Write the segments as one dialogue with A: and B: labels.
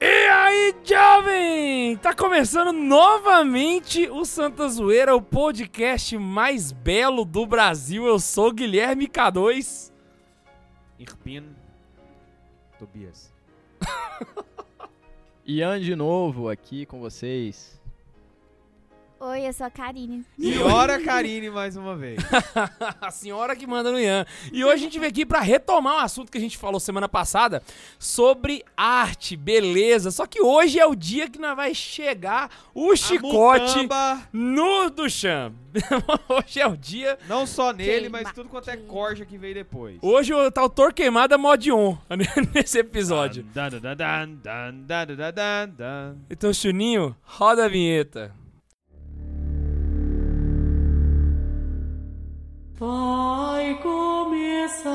A: E aí, jovem! Tá começando novamente o Santa Zoeira, o podcast mais belo do Brasil. Eu sou Guilherme K2.
B: Irpin Tobias.
C: Ian de novo aqui com vocês.
D: Oi, eu sou a Karine.
B: Senhora Karine, mais uma vez.
A: a senhora que manda no Ian. E hoje a gente veio aqui para retomar um assunto que a gente falou semana passada sobre arte, beleza. Só que hoje é o dia que nós vai chegar o a chicote
B: mutamba.
A: no Duchamp. hoje é o dia.
B: Não só nele,
D: Queima.
B: mas tudo quanto é corja que veio depois.
A: Hoje tá o Torquemada é Modion nesse episódio. Então, Chuninho, roda a vinheta.
E: Vai começar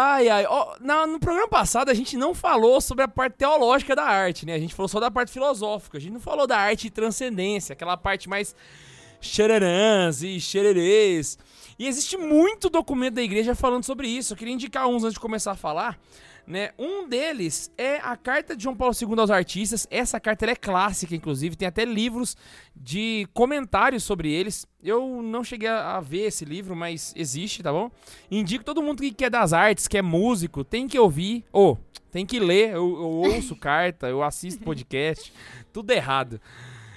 A: Ai, ai. Ó, na- no programa passado a gente não falou sobre a parte teológica da arte, né? A gente falou só da parte filosófica. A gente não falou da arte de transcendência, aquela parte mais xerarãs e xererês. E existe muito documento da igreja falando sobre isso. Eu queria indicar uns antes de começar a falar. Né? Um deles é a carta de João Paulo II aos artistas. Essa carta é clássica, inclusive, tem até livros de comentários sobre eles. Eu não cheguei a ver esse livro, mas existe, tá bom? Indico todo mundo que é das artes, que é músico, tem que ouvir, ou tem que ler. Eu, eu ouço carta, eu assisto podcast, tudo errado.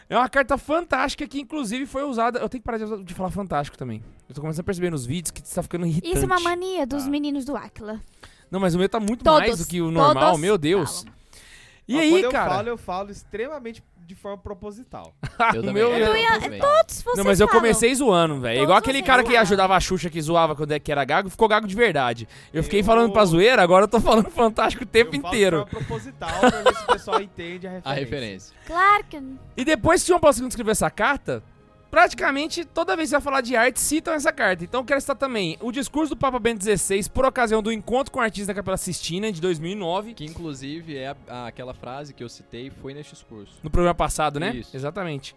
A: É uma carta fantástica que, inclusive, foi usada. Eu tenho que parar de, de falar fantástico também. Eu tô começando a perceber nos vídeos que está ficando irritante.
D: Isso é uma mania dos
B: Ah.
D: meninos do Aquila.
A: Não, mas o meu tá muito
D: Todos,
A: mais do que o normal, meu Deus.
D: falam.
A: E
B: Ó,
A: aí,
B: quando eu
A: cara?
B: falo, eu falo extremamente de forma proposital.
C: Eu
A: o
C: também.
A: meu-
C: eu
D: Ian-
C: também.
D: Todos vocês
A: Não, mas eu
D: falam.
A: comecei zoando, velho. Igual aquele cara que
D: falam.
A: ajudava a Xuxa que zoava quando é que era gago, ficou gago de verdade. Eu fiquei
B: Eu-
A: falando pra zoeira, agora eu tô falando fantástico o tempo
B: eu falo
A: inteiro.
B: de forma proposital pra ver se o pessoal entende a referência.
C: A referência.
D: Claro que...
A: E depois que João Paulo II escreveu essa carta, praticamente toda vez que vai falar de arte, citam essa carta. Então eu quero citar também o discurso do Papa Bento XVI por ocasião do encontro com artistas da Capela Sistina de 2009.
C: Que inclusive é a- a- aquela frase que eu citei foi neste discurso.
A: No programa passado, né?
C: Isso.
A: Exatamente.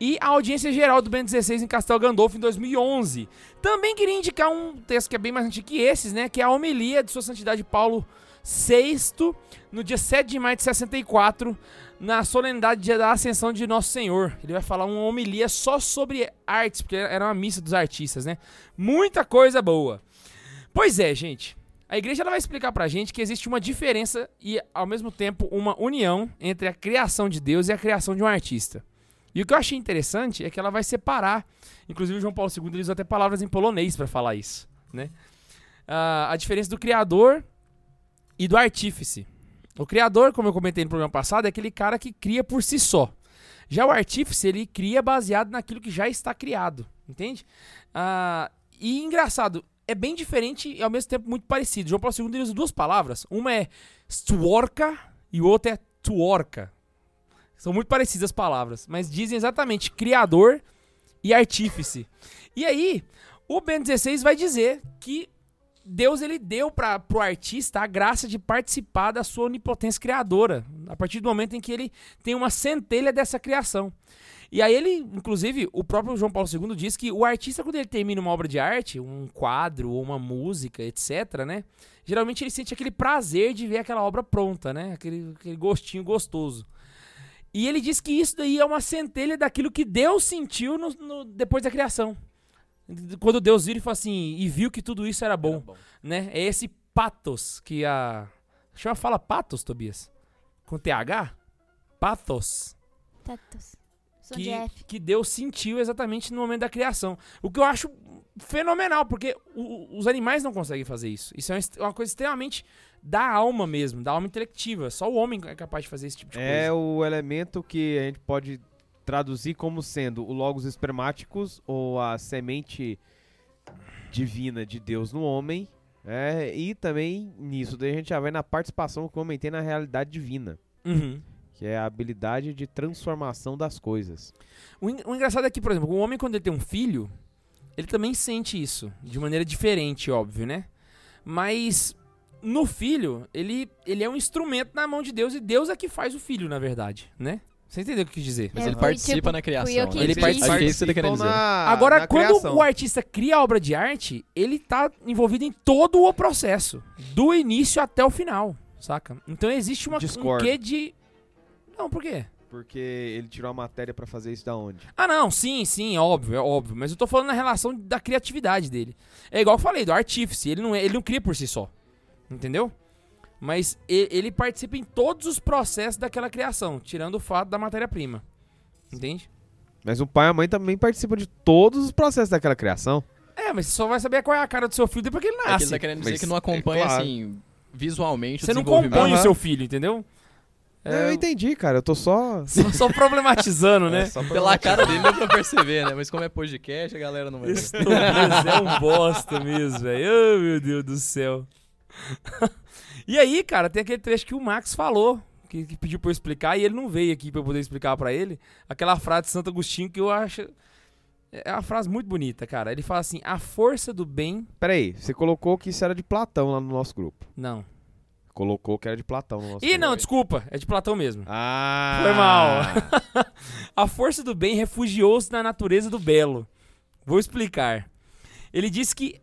A: E a audiência geral do Bento XVI em Castel Gandolfo em 2011. Também queria indicar um texto que é bem mais antigo que esses, né? Que é a homilia de Sua Santidade Paulo VI, no dia 7 de maio de 64, na solenidade da Ascensão de Nosso Senhor. Ele vai falar uma homilia só sobre artes, porque era uma missa dos artistas, né? Muita coisa boa. Pois é, gente. A igreja ela vai explicar pra gente que existe uma diferença e, ao mesmo tempo, uma união entre a criação de Deus e a criação de um artista. E o que eu achei interessante é que ela vai separar. Inclusive, João Paulo II ele usou até palavras em polonês pra falar isso, né? Ah, a diferença do criador e do artífice. O criador, como eu comentei no programa passado, é aquele cara que cria por si só. Já o artífice, ele cria baseado naquilo que já está criado, entende? Ah, e engraçado, é bem diferente e ao mesmo tempo muito parecido. João Paulo II usa duas palavras. Uma é stworka e o outro é tuorka. São muito parecidas as palavras, mas dizem exatamente criador e artífice. E aí, o Bento XVI vai dizer que Deus ele deu para pro artista a graça de participar da sua onipotência criadora, a partir do momento em que ele tem uma centelha dessa criação. E aí ele, inclusive, o próprio João Paulo II diz que o artista quando ele termina uma obra de arte, um quadro ou uma música, etc, né? Geralmente ele sente aquele prazer de ver aquela obra pronta, né? Aquele, aquele gostinho gostoso. E ele diz que isso daí é uma centelha daquilo que Deus sentiu no- no- depois da criação. Quando Deus vira e fala assim, e viu que tudo isso era bom,
C: Era bom.
A: né? É esse patos que a... Chama, fala patos, Tobias? Com TH? Patos.
D: Tetos. Sou de
A: Que,
D: F.
A: que Deus sentiu exatamente no momento da criação. O que eu acho fenomenal, porque o- os animais não conseguem fazer isso. Isso é uma coisa extremamente da alma mesmo, da alma intelectiva. Só o homem é capaz de fazer esse tipo de
B: É
A: coisa.
B: o elemento que a gente pode traduzir como sendo o logos espermáticos ou a semente divina de Deus no homem. É, e também nisso daí a gente já vai na participação que o homem tem na realidade divina.
A: Uhum.
B: que é a habilidade de transformação das coisas.
A: O, o engraçado é que, por exemplo, o homem, quando ele tem um filho, ele também sente isso. De maneira diferente, óbvio, né? Mas no filho, ele, ele é um instrumento na mão de Deus e Deus é que faz o filho, na verdade, né? Você entendeu o que eu quis dizer?
C: Mas
D: É,
C: ele
D: foi,
C: participa
D: tipo,
C: na criação.
D: fui eu que
C: né?
A: Ele participa-
C: Acho que é isso que você tá querendo dizer.
B: na-
A: Agora,
B: na
A: quando
B: criação.
A: o artista cria a obra de arte, ele tá envolvido em todo o processo, do início até o final, saca? Então existe uma, um
B: Discordo.
A: quê de... Não, por quê?
B: Porque ele tirou a matéria pra fazer isso da onde?
A: Ah, não, sim, sim, é óbvio, é óbvio. Mas eu tô falando na relação da criatividade dele. É igual eu falei, do artífice. Ele não, é, ele não cria por si só. Entendeu? Mas ele participa em todos os processos daquela criação, tirando o fato da matéria-prima. Entende?
B: Mas o pai e a mãe também participam de todos os processos daquela criação.
A: É, mas você só vai saber qual é a cara do seu filho depois que ele
C: É que
A: nasce.
C: ele tá querendo dizer
B: Mas
C: que não
B: é
C: acompanha,
B: claro.
C: assim, visualmente
A: Você
C: o
A: não compõe o
B: Aham.
A: seu filho, entendeu? É,
B: Eu entendi, cara. Eu tô só.
A: só, só problematizando, né?
B: É, só
C: Pela cara dele deu pra perceber, né? Mas como é podcast, a galera não vai
A: Tobias é um bosta mesmo, velho. Oh, meu Deus do céu. e aí, cara, tem aquele trecho que o Max falou, que, que pediu pra eu explicar, e ele não veio aqui pra eu poder explicar pra ele. Aquela frase de Santo Agostinho que eu acho. É uma frase muito bonita, cara. Ele fala assim: a força do bem.
B: Peraí, você colocou que isso era de Platão lá no nosso grupo.
A: Não.
B: Colocou que era de Platão no nosso
A: Ih,
B: grupo.
A: não, desculpa. É de Platão mesmo.
B: Ah!
A: Foi mal. A força do bem refugiou-se na natureza do belo. Vou explicar. Ele diz que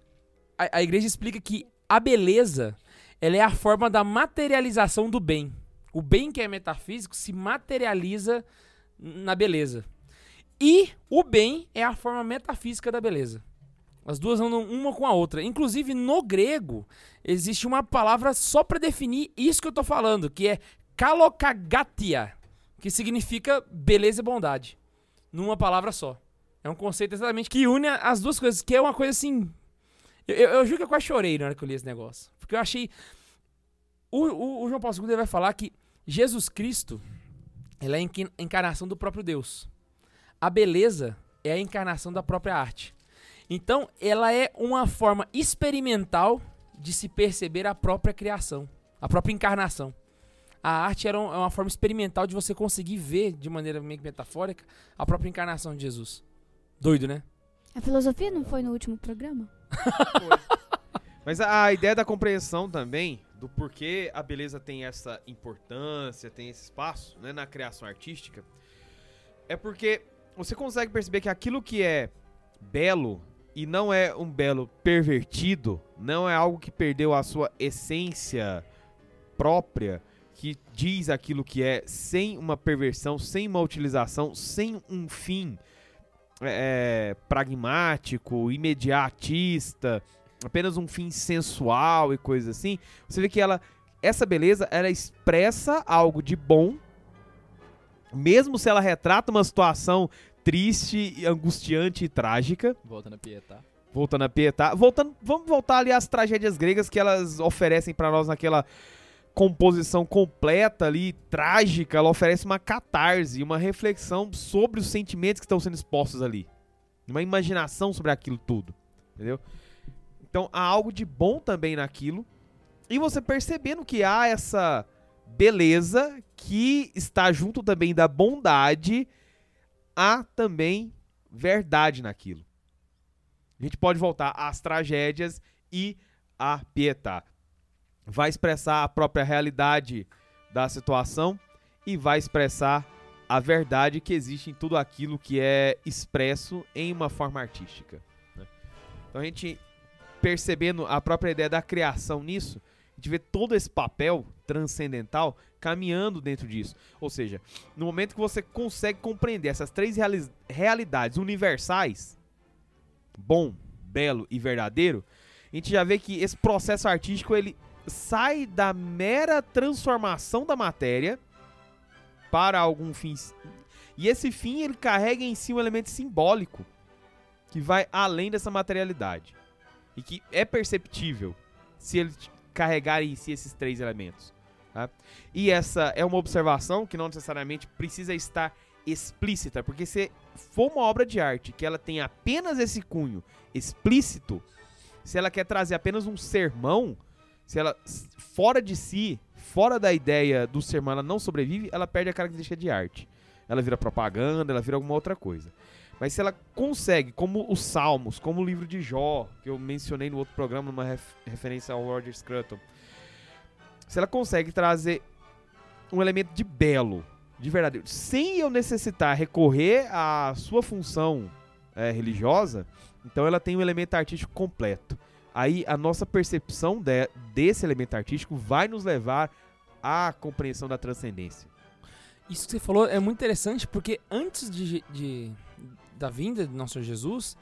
A: a, a igreja explica que a beleza ela é a forma da materialização do bem. O bem que é metafísico se materializa na beleza. E o bem é a forma metafísica da beleza. As duas andam uma com a outra. Inclusive, no grego, existe uma palavra só para definir isso que eu tô falando, que é kalokagatia, que significa beleza e bondade, numa palavra só. É um conceito exatamente que une as duas coisas, que é uma coisa assim. Eu, eu, juro que eu quase chorei na hora que eu li esse negócio. Porque eu achei. O, o- o João Paulo II vai falar que Jesus Cristo é a encarnação do próprio Deus. A beleza é a encarnação da própria arte. Então, ela é uma forma experimental de se perceber a própria criação, a própria encarnação. A arte era é uma forma experimental de você conseguir ver, de maneira meio que metafórica, a própria encarnação de Jesus. Doido, né?
D: A filosofia não foi no último programa?
B: Mas a, ideia da compreensão também do porquê a beleza tem essa importância, tem esse espaço né, na criação artística, é porque você consegue perceber que aquilo que é belo e não é um belo pervertido, não é algo que perdeu a sua essência própria, que diz aquilo que é sem uma perversão, sem uma utilização, sem um fim é, pragmático, imediatista, apenas um fim sensual e coisas assim, você vê que ela essa beleza ela expressa algo de bom, mesmo se ela retrata uma situação triste, angustiante e trágica.
C: Volta na Pietá.
B: Voltando a Pietá, voltando, vamos voltar ali às tragédias gregas que elas oferecem pra nós naquela composição completa ali, trágica, ela oferece uma catarse, uma reflexão sobre os sentimentos que estão sendo expostos ali. Uma imaginação sobre aquilo tudo, entendeu? Então há algo de bom também naquilo. E você percebendo que há essa beleza que está junto também da bondade, há também verdade naquilo. A gente pode voltar às tragédias e a Pietà. Vai expressar a própria realidade da situação e vai expressar a verdade que existe em tudo aquilo que é expresso em uma forma artística. né? Então a gente percebendo a própria ideia da criação nisso, a gente vê todo esse papel transcendental caminhando dentro disso. Ou seja, no momento que você consegue compreender essas três reali- realidades universais, bom, belo e verdadeiro, a gente já vê que esse processo artístico ele sai da mera transformação da matéria para algum fim. E esse fim ele carrega em si um elemento simbólico que vai além dessa materialidade e que é perceptível se ele carregar em si esses três elementos. tá? E essa é uma observação que não necessariamente precisa estar explícita, porque se for uma obra de arte que ela tem apenas esse cunho explícito, se ela quer trazer apenas um sermão, se ela fora de si fora da ideia do sermão, ela não sobrevive, ela perde a característica de arte. Ela vira propaganda, ela vira alguma outra coisa. Mas se ela consegue, como os Salmos, como o livro de Jó, que eu mencionei no outro programa, numa ref- referência ao Roger Scruton, se ela consegue trazer um elemento de belo, de verdadeiro, sem eu necessitar recorrer à sua função eh, religiosa, então ela tem um elemento artístico completo. Aí a nossa percepção de- desse elemento artístico vai nos levar à compreensão da transcendência.
A: Isso que você falou é muito interessante porque antes de, de- da vinda de nosso Jesus,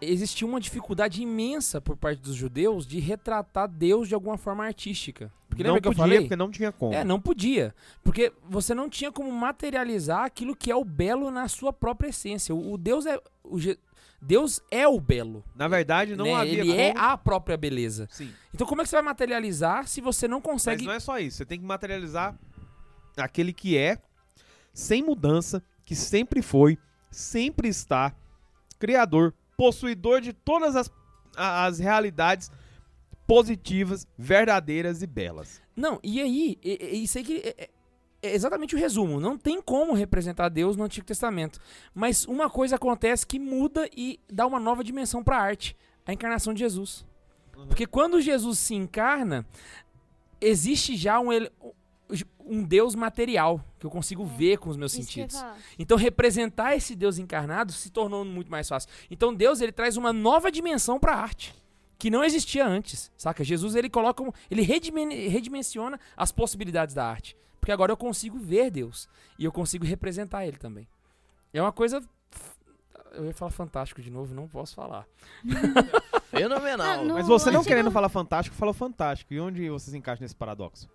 A: existia uma dificuldade imensa por parte dos judeus de retratar Deus de alguma forma artística. Porque
B: não podia,
A: eu falei?
B: porque não tinha como.
A: É, não podia. Porque você não tinha como materializar aquilo que é o belo na sua própria essência. O, o Deus é. O Deus é o belo.
B: Na verdade, não
A: né?
B: havia
A: Ele é
B: como...
A: a própria beleza.
B: Sim,
A: Então como é que você vai materializar se você não
B: mas
A: consegue.
B: não é só isso. Você tem que materializar aquele que é, sem mudança, que sempre foi, sempre está, criador, possuidor de todas as, as realidades positivas, verdadeiras e belas.
A: Não, e aí, isso aí que é, é- é exatamente o resumo. Não tem como representar Deus no Antigo Testamento. Mas uma coisa acontece que muda e dá uma nova dimensão para a arte: a encarnação de Jesus. Porque quando Jesus se encarna, existe já um, um Deus material que eu consigo ver com os meus
D: Isso
A: sentidos. Então representar esse Deus encarnado se tornou muito mais fácil. Então Deus ele traz uma nova dimensão para a arte que não existia antes, saca? Jesus ele coloca, um- ele redimen- redimensiona as possibilidades da arte, porque agora eu consigo ver Deus e eu consigo representar ele também. É uma coisa eu ia falar fantástico de novo, não posso falar.
C: Fenomenal.
D: Ah, no-
B: Mas você não querendo falar fantástico, falou fantástico. E onde você se encaixa nesse paradoxo?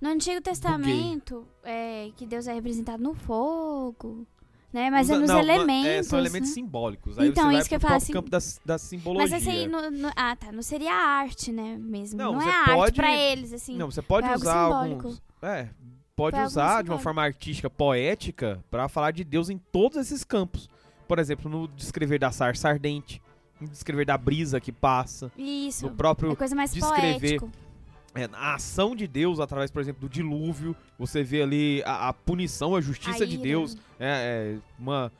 D: No Antigo Testamento, é, que Deus é representado no fogo, né? Mas é
B: Usa-
D: nos
B: não, ma-
D: elementos.
B: É, são elementos
D: né?
B: simbólicos. Aí
D: Então, isso que eu falo, assim-
B: campo da, da simbologia.
D: Mas aí, no- no- ah, tá, não seria arte, né, mesmo.
B: Não,
D: Não, é arte pra eles, assim.
B: Não, você pode usar alguns. É, pode
D: Foi
B: usar de uma forma artística, poética, pra falar de Deus em todos esses campos. Por exemplo, no descrever da sarça ardente, no descrever da brisa que passa,
D: Isso.
B: no próprio
D: É coisa mais
B: descrever
D: poético.
B: É, a ação de Deus através, por exemplo, do dilúvio. Você vê ali a, a punição, a justiça
D: A
B: de. Deus. É, é uma,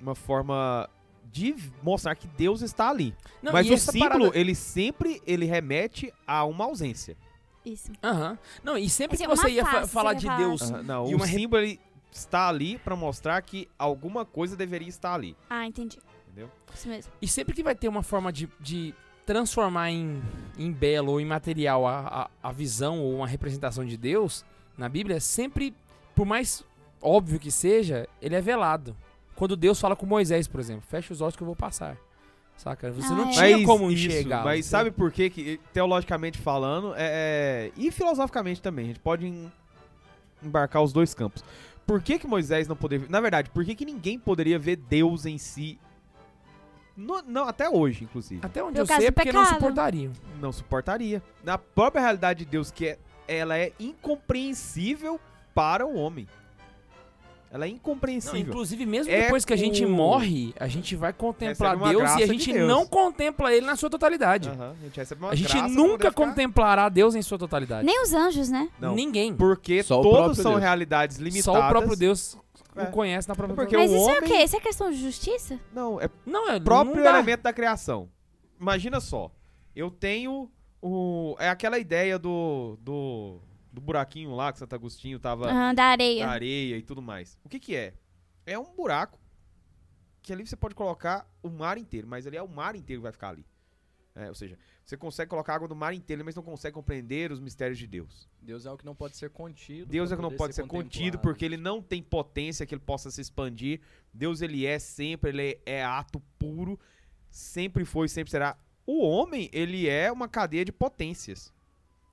B: uma forma de mostrar que Deus está ali.
A: Não,
B: Mas o símbolo,
A: parada-
B: ele sempre ele remete a uma ausência.
D: Isso.
A: Aham. Não, e sempre
D: Assim,
A: que você ia
D: face,
A: falar
D: você
A: de Deus.
B: Ah, não,
A: E
B: o
A: re-
B: símbolo ele está ali pra mostrar que alguma coisa deveria estar ali,
D: Ah, entendi.
B: entendeu?
D: Isso mesmo.
A: E sempre que vai ter uma forma de, de transformar em, em belo ou em material a, a, a visão ou uma representação de Deus na Bíblia, sempre, por mais óbvio que seja, ele é velado. Quando Deus fala com Moisés, por exemplo, fecha os olhos que eu vou passar. Saca? Você
D: Ah,
A: não
D: é.
A: tinha como
B: isso,
A: enxergar.
B: Mas
A: você-
B: sabe por quê que, teologicamente falando, é, é- e filosoficamente também, a gente pode em- embarcar os dois campos. Por que que Moisés não poderia... Na verdade, por que que ninguém poderia ver Deus em si... No- não, até hoje, inclusive.
A: Até onde
D: Pelo
A: eu
D: caso
A: sei é porque não
D: pecado.
A: suportariam.
B: Não suportaria. Na própria realidade de Deus, que é, ela é incompreensível para o homem. Ela é
A: Não,
B: incompreensível.
A: inclusive, mesmo
B: É
A: depois que a gente
B: o-
A: morre, a gente vai contemplar Deus e a
B: de
A: gente
B: Deus.
A: não contempla ele na sua totalidade.
B: Aham, a gente recebe uma
A: A gente nunca contemplará Deus em sua totalidade.
D: Nem os anjos, né?
B: Não.
A: Ninguém.
B: Porque
C: Só
B: todos são
C: Deus.
B: realidades limitadas.
A: Só o próprio Deus
B: É.
A: o conhece na própria
B: Porque
D: Mas
B: o
D: isso é o
B: homem-
D: quê? Isso é questão de justiça?
B: Não, é
A: Não, é
B: o próprio
A: não
B: elemento da criação. Imagina só. Eu tenho o. É aquela ideia do. do. Do buraquinho lá que Santo Agostinho tava
D: Ah, da areia.
B: na areia e tudo mais. O que que é? É um buraco que ali você pode colocar o mar inteiro, mas ali é o mar inteiro que vai ficar ali. É, ou seja, você consegue colocar água do mar inteiro, mas não consegue compreender os mistérios de Deus.
C: Deus é o que não pode ser contido.
B: Deus é que não pode ser contido
C: contemplado.
B: porque ele não tem potência que ele possa se expandir. Deus ele é sempre, ele é ato puro, sempre foi, sempre será. O homem, ele é uma cadeia de potências.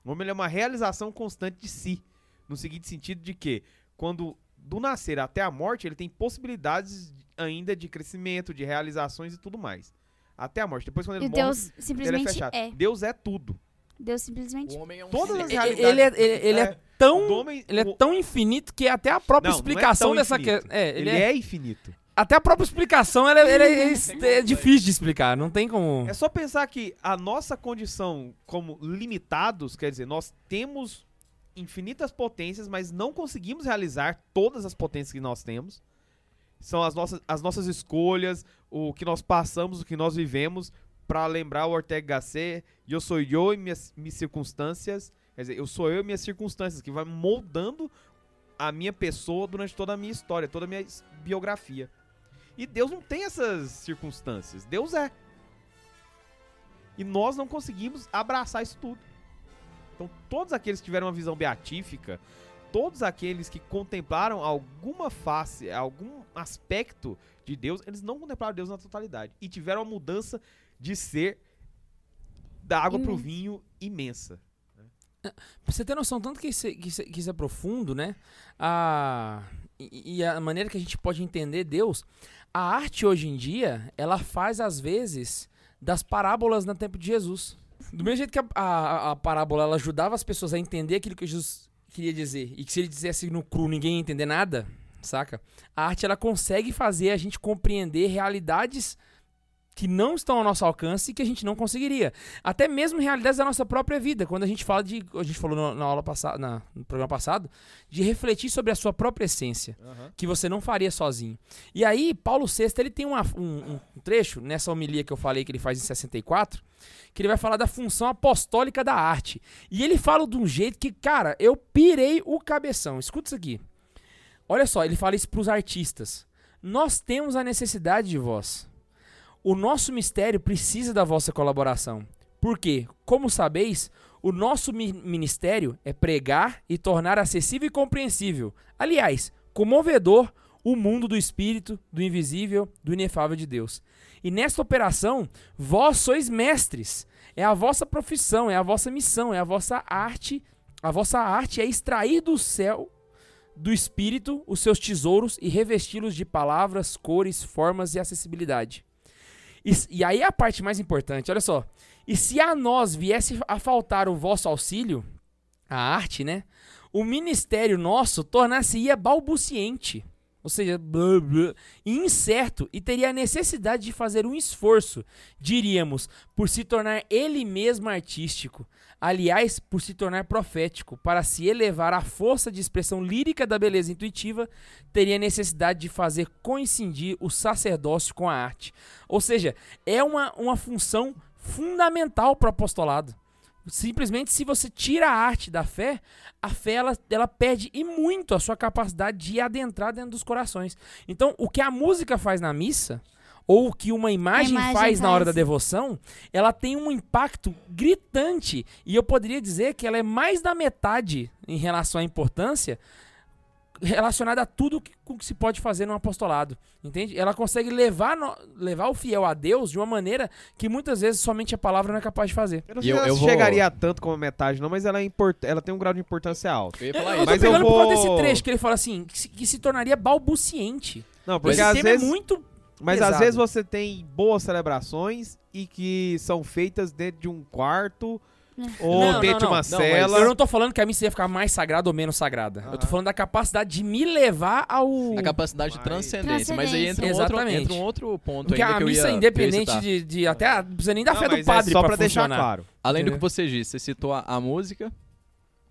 B: O homem ele é uma realização constante de si, no seguinte sentido de que quando do nascer até a morte, ele tem possibilidades ainda de crescimento, de realizações e tudo mais. Até a morte. Depois quando ele
D: E
B: morre,
D: Deus
B: ele é
D: simplesmente
B: fechado.
D: é.
B: Deus é tudo.
D: Deus simplesmente
C: O homem é um
B: Todas
C: ser.
B: as
A: Ele,
B: realidades-
A: ele é, ele, ele é
B: É,
A: tão
B: homem-
A: ele é
B: o-
A: tão infinito que até a própria
B: Não, não é
A: explicação dessa
B: infinito.
A: que é, ele,
B: ele
A: é,
B: é infinito.
A: Até a própria explicação ela, ela é, é- é difícil de explicar, não tem como.
B: É só pensar que a nossa condição como limitados, quer dizer, nós temos infinitas potências, mas não conseguimos realizar todas as potências que nós temos. São as nossas, as nossas escolhas, o que nós passamos, o que nós vivemos, para lembrar o Ortega Gasset, eu sou eu e minhas, minhas circunstâncias, quer dizer, eu sou eu e minhas circunstâncias, que vai moldando a minha pessoa durante toda a minha história, toda a minha biografia. E Deus não tem essas circunstâncias, Deus é. E nós não conseguimos abraçar isso tudo. Então, todos aqueles que tiveram uma visão beatífica, todos aqueles que contemplaram alguma face, algum aspecto de Deus, eles não contemplaram Deus na totalidade. E tiveram uma mudança de ser da água pro
D: Imensa.
B: vinho imensa.
A: Pra você ter noção, tanto que isso, é- que isso, que isso é profundo, né? A, e, e a maneira que a gente pode entender Deus. A arte hoje em dia, ela faz às vezes das parábolas no tempo de Jesus. Do mesmo jeito que a, a, a parábola ela ajudava as pessoas a entender aquilo que Jesus queria dizer. E que se ele dissesse no cru ninguém ia entender nada, saca? A arte ela consegue fazer a gente compreender realidades que não estão ao nosso alcance e que a gente não conseguiria. Até mesmo realidades da nossa própria vida. Quando a gente fala de. A gente falou no- na aula passada, na- no programa passado, de refletir sobre a sua própria essência, que você não faria sozinho. E aí, Paulo VI, ele tem uma- um, um trecho nessa homilia que eu falei que ele faz em 64, que ele vai falar da função apostólica da arte. E ele fala de um jeito que, cara, eu pirei o cabeção. Escuta isso aqui. Olha só, ele fala isso pros artistas. Nós temos a necessidade de vós. O nosso mistério precisa da vossa colaboração. Porque, como sabeis, o nosso mi- ministério é pregar e tornar acessível e compreensível, aliás, comovedor, o mundo do espírito, do invisível, do inefável de Deus. E nesta operação, vós sois mestres. É a vossa profissão, é a vossa missão, é a vossa arte. A vossa arte é extrair do céu, do espírito, os seus tesouros e revesti-los de palavras, cores, formas e acessibilidade. E, e aí a parte mais importante, olha só. E se a nós viesse a faltar o vosso auxílio, a arte, né? O ministério nosso tornar-se-ia balbuciente. Ou seja, blá, blá, incerto, e teria a necessidade de fazer um esforço, diríamos, por se tornar ele mesmo artístico. Aliás, por se tornar profético, para se elevar à força de expressão lírica da beleza intuitiva, teria necessidade de fazer coincidir o sacerdócio com a arte. Ou seja, é uma, uma função fundamental para o apostolado. Simplesmente, se você tira a arte da fé, a fé ela, ela perde e muito a sua capacidade de adentrar dentro dos corações. Então, o que a música faz na missa, ou o que uma imagem,
D: imagem
A: faz na hora da
D: faz.
A: devoção, ela tem um impacto gritante. E eu poderia dizer que ela é mais da metade em relação à importância relacionada a tudo que, com que se pode fazer no apostolado, entende? Ela consegue levar, no- levar o fiel a Deus de uma maneira que muitas vezes somente a palavra não é capaz de fazer.
B: Eu não
C: E
B: sei
C: eu-
B: se ela
C: eu vou-
B: chegaria a tanto como a metade, não, mas ela, é import... ela tem um grau de importância alto.
C: Eu
A: Eu,
C: falar
A: eu
B: Mas eu
A: pegando por causa
B: vou-
A: desse trecho que ele fala assim, que se, que se tornaria balbuciente.
B: Não, porque
A: Esse
B: às
A: tema
B: vezes,
A: é muito
B: mas
A: pesado.
B: às vezes você tem boas celebrações e que são feitas dentro de um quarto ou
A: Não,
B: dentro
A: não,
B: de
A: não.
B: uma
C: Não,
B: cela.
A: Eu não tô falando que a missa ia ficar mais sagrada ou menos sagrada. Eu tô
B: Aham.
A: falando da capacidade de me levar ao.
C: A capacidade de
B: Mas-
C: transcendência. Mas aí entra um, outro,
A: Exatamente.
C: entra um outro ponto
A: Porque
C: ainda
A: a
C: que eu
A: missa,
C: ia, que eu ia
A: independente de, de Até. Não precisa nem da
B: Não,
A: fé do
B: mas
A: padre
B: é só
A: pra,
B: pra deixar
A: funcionar.
B: claro.
C: Além do que você disse, você citou a, a música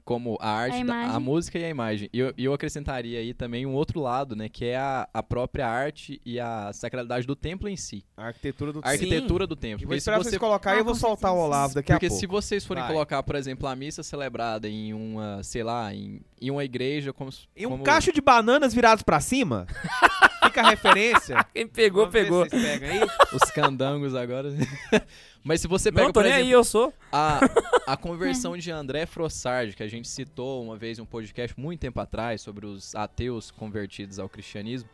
C: como a arte,
D: A
C: da- a, música e a imagem. E eu, eu acrescentaria aí também um outro lado, né? Que é a, a própria arte e a sacralidade do templo em si.
B: A arquitetura do
C: A arquitetura do templo.
B: Eu vou
C: Porque se
B: esperar
C: você
B: vocês colocar e
D: Ah,
B: eu vou soltar o. Olavo daqui a
C: Porque
B: pouco.
C: se vocês forem
B: Vai.
C: colocar, por exemplo, a missa celebrada em uma, sei lá, em, em uma igreja como... s-
B: E um
C: como-
B: cacho de bananas virados pra cima? Fica a referência.
A: Quem pegou,
B: Vamos ver
A: pegou.
B: se vocês pegam aí.
C: Os candangos agora. Mas se você pega,
A: Não, tô
C: por
A: nem
C: exemplo,
A: aí, eu sou.
C: a, a conversão de André Frossard, que a gente citou uma vez em um podcast muito tempo atrás sobre os ateus convertidos ao cristianismo,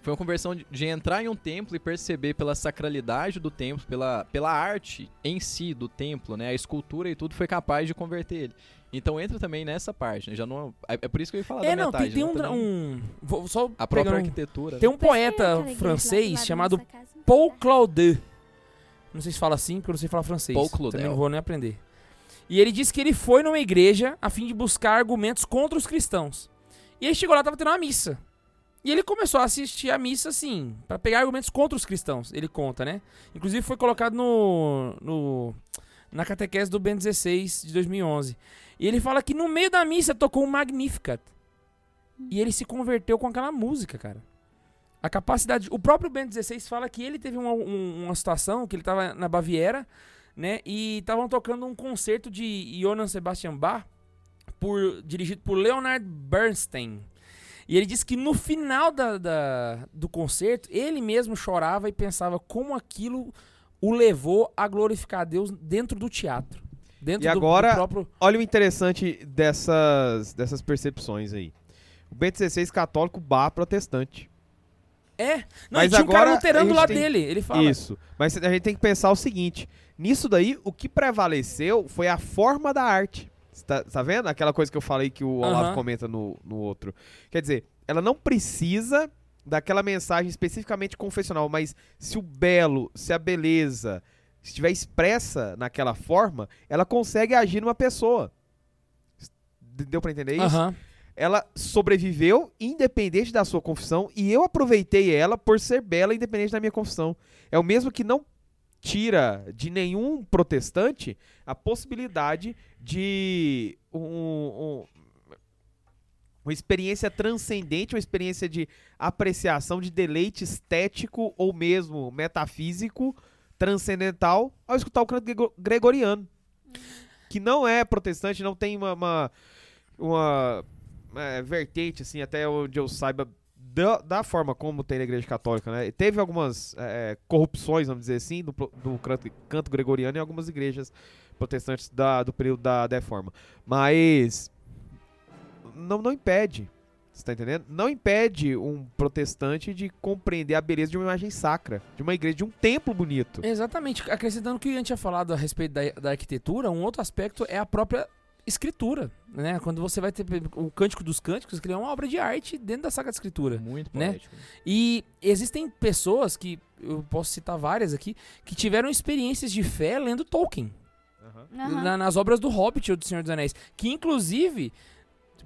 C: foi uma conversão de, de entrar em um templo e perceber pela sacralidade do templo, pela, pela arte em si do templo, né, a escultura e tudo, foi capaz de converter ele. Então entra também nessa parte, né? Já não é, é por isso que eu ia falar
A: É,
C: da
A: não,
C: metade,
A: tem, tem
C: né,
A: um, um. Vou só
C: a própria
A: um-
C: arquitetura.
A: Tem
C: né?
A: um poeta francês chamado Paul Claudel. Não sei se fala assim, porque eu não sei falar francês.
C: Paul Claudel.
A: Também não vou nem aprender. E ele disse que ele foi numa igreja a fim de buscar argumentos contra os cristãos. E ele chegou lá, tava tendo uma missa. E ele começou a assistir a missa, assim, pra pegar argumentos contra os cristãos, ele conta, né? Inclusive foi colocado no, no na catequese do Ben 16 de 2011. E ele fala que no meio da missa tocou um Magnificat. E ele se converteu com aquela música, cara. A capacidade. O próprio Ben 16 fala que ele teve uma, um- uma situação que ele tava na Baviera, né? E estavam tocando um concerto de Johann Sebastian Bach, por, dirigido por Leonard Bernstein. E ele disse que no final da, da- do concerto, ele mesmo chorava e pensava como aquilo o levou a glorificar a Deus dentro do teatro. Dentro
B: E
A: do- do
B: agora-
A: próprio.
B: Olha o interessante dessas, dessas percepções aí. O Bento XVI católico, bar protestante.
A: É. Não,
B: Mas
A: e tinha um cara
B: agora
A: luterano do lado
B: tem-
A: dele. Ele fala.
B: Isso. Mas a gente tem que pensar o seguinte: nisso daí, o que prevaleceu foi a forma da arte. Você Tá, tá vendo? Aquela coisa que eu falei que o Olavo
A: Aham.
B: comenta no, no outro. Quer dizer, ela não precisa daquela mensagem especificamente confessional, mas se o belo, se a beleza estiver expressa naquela forma, ela consegue agir numa pessoa. Deu pra entender isso?
A: Aham.
B: ela sobreviveu independente da sua confissão e eu aproveitei ela por ser bela independente da minha confissão. É o mesmo que não tira de nenhum protestante a possibilidade de um- um- uma experiência transcendente, uma experiência de apreciação, de deleite estético ou mesmo metafísico, transcendental, ao escutar o canto grego- gregoriano. Que não é protestante, não tem uma, uma, uma é, vertente, assim, até onde eu saiba, da, da forma como tem na Igreja Católica, né? Teve algumas é, corrupções, vamos dizer assim, do, do canto, canto gregoriano em algumas igrejas protestantes da- do período da Reforma. Mas não, não impede, você tá entendendo? Não impede um protestante de compreender a beleza de uma imagem sacra, de uma igreja, de um templo bonito.
A: Exatamente. Acrescentando o que a gente tinha falado a respeito da, da arquitetura, um outro aspecto é a própria escritura, né? Quando você vai ter o Cântico dos Cânticos, que ele é uma obra de arte dentro da Sagrada Escritura.
C: Muito
A: Né? E existem pessoas que, eu posso citar várias aqui, que tiveram experiências de fé lendo Tolkien.
D: Aham.
A: na- nas obras do Hobbit ou do Senhor dos Anéis. Que inclusive,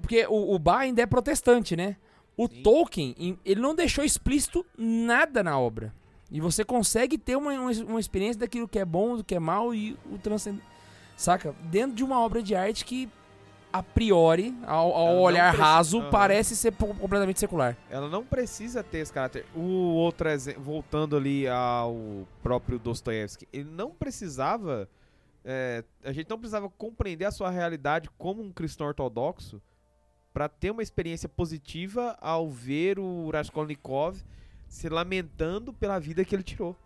A: porque o, o Bach ainda é protestante, né? O
B: Sim.
A: Tolkien, ele não deixou explícito nada na obra. E você consegue ter uma, uma, experiência daquilo que é bom, do que é mal e o transcendente. Saca? Dentro de uma obra de arte que, a priori, ao, ao olhar
B: precisa-
A: raso,
B: Aham.
A: parece ser completamente secular.
B: Ela não precisa ter esse caráter. O outro exemplo, voltando ali ao próprio Dostoiévski, ele não precisava. é, a gente não precisava compreender a sua realidade como um cristão ortodoxo para ter uma experiência positiva ao ver o Raskolnikov se lamentando pela vida que ele tirou.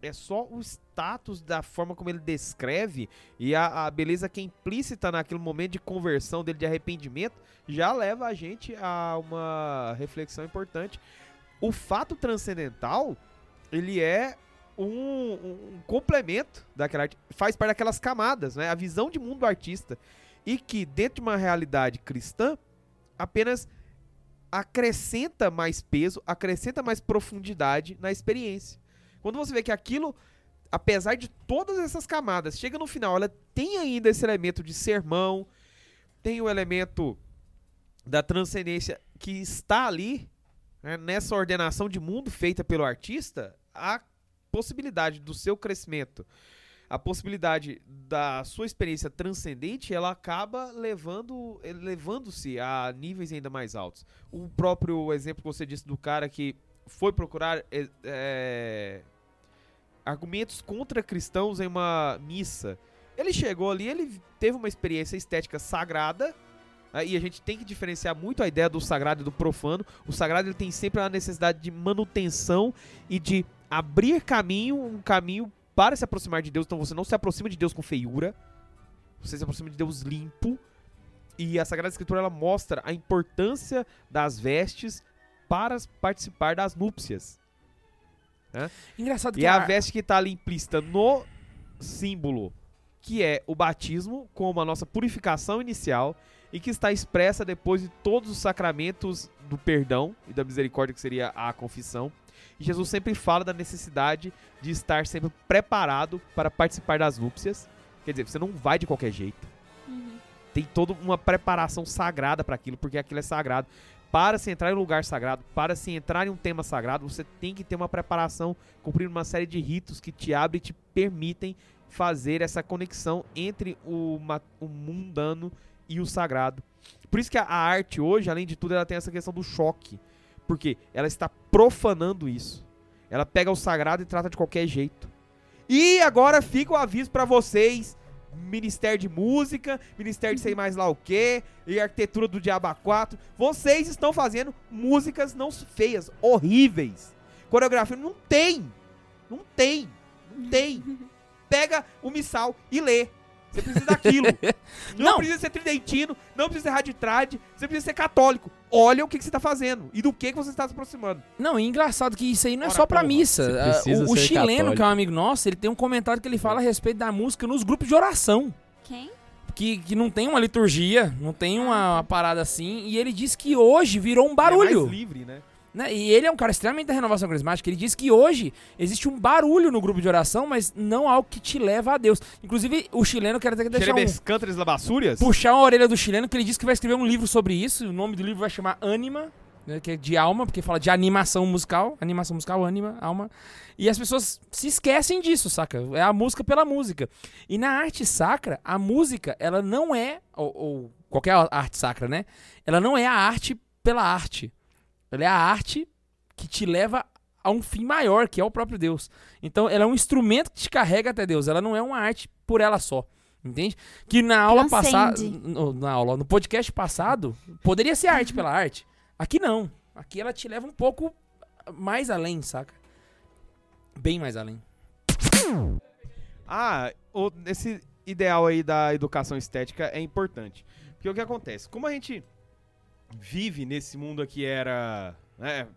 B: É só o status da forma como ele descreve e a, a beleza que é implícita naquele momento de conversão dele, de arrependimento, já leva a gente a uma reflexão importante. O fato transcendental, ele é um, um complemento daquela arte, faz parte daquelas camadas, né? A visão de mundo do artista. E que dentro de uma realidade cristã, apenas acrescenta mais peso, acrescenta mais profundidade na experiência. Quando você vê que aquilo, apesar de todas essas camadas, chega no final, ela tem ainda esse elemento de sermão, tem o elemento da transcendência que está ali, né, nessa ordenação de mundo feita pelo artista, a possibilidade do seu crescimento, a possibilidade da sua experiência transcendente, ela acaba levando, elevando-se a níveis ainda mais altos. O próprio exemplo que você disse do cara que foi procurar é, argumentos contra cristãos em uma missa. Ele chegou ali, ele teve uma experiência estética sagrada, né, e a gente tem que diferenciar muito a ideia do sagrado e do profano. O sagrado ele tem sempre a necessidade de manutenção e de abrir caminho, um caminho para se aproximar de Deus. Então você não se aproxima de Deus com feiura, você se aproxima de Deus limpo. E a Sagrada Escritura ela mostra a importância das vestes para participar das núpcias.
A: Engraçado que
B: E é a
A: a-
B: veste que está ali implícita no símbolo, que é o batismo, como a nossa purificação inicial, e que está expressa depois de todos os sacramentos do perdão e da misericórdia, que seria a confissão. E Jesus sempre fala da necessidade de estar sempre preparado para participar das núpcias. Quer dizer, você não vai de qualquer jeito.
D: Uhum.
B: Tem toda uma preparação sagrada para aquilo, porque aquilo é sagrado. para se entrar em um lugar sagrado, para se entrar em um tema sagrado, você tem que ter uma preparação, cumprir uma série de ritos que te abrem e te permitem fazer essa conexão entre o, o mundano e o sagrado. Por isso que a, a arte hoje, além de tudo, ela tem essa questão do choque. Porque ela está profanando isso. Ela pega o sagrado e trata de qualquer jeito. E agora fica o aviso pra vocês. Ministério de Música, Ministério de sei mais lá o que, e Arquitetura do Diaba 4. Vocês estão fazendo músicas não feias, horríveis. Coreografia não tem. Não tem. Não tem. Pega o missal e lê. Você precisa daquilo. Não,
A: Não.
B: precisa ser tridentino, não precisa ser raditrade, você precisa ser católico. Olha o que, que você está fazendo e do que, que você está se aproximando.
A: Não, e engraçado que isso aí não é
B: Ora,
A: só pra
B: porra,
A: missa. Ah, o o chileno,
C: católico.
A: que é um amigo nosso, ele tem um comentário que ele fala a respeito da música nos grupos de oração.
D: Quem?
A: Que, que não tem uma liturgia, não tem uma, uma parada assim. E ele diz que hoje virou um barulho.
B: É mais livre, né?
A: Né? E ele é um cara extremamente da renovação carismática. Ele diz que hoje existe um barulho no grupo de oração, mas não algo que te leva a Deus. Inclusive, o chileno quer até deixar um,
B: Cântares Labassúrias?
A: puxar a orelha do chileno, que ele disse que vai escrever um livro sobre isso. O nome do livro vai chamar Anima, né, que é de alma, porque fala de animação musical. Animação musical, anima, alma. E as pessoas se esquecem disso, saca? É a música pela música. E na arte sacra, a música, ela não é, ou, ou qualquer arte sacra, né? Ela não é a arte pela arte. Ela é a arte que te leva a um fim maior, que é o próprio Deus. Então, ela é um instrumento que te carrega até Deus. Ela não é uma arte por ela só. Entende? Que na aula passada. Na aula, no podcast passado, poderia ser arte pela arte. Aqui não. Aqui ela te leva um pouco mais além, saca? Bem mais além.
B: Ah, o- esse ideal aí da educação estética é importante. Porque o que acontece? Como a gente vive nesse mundo aqui era né,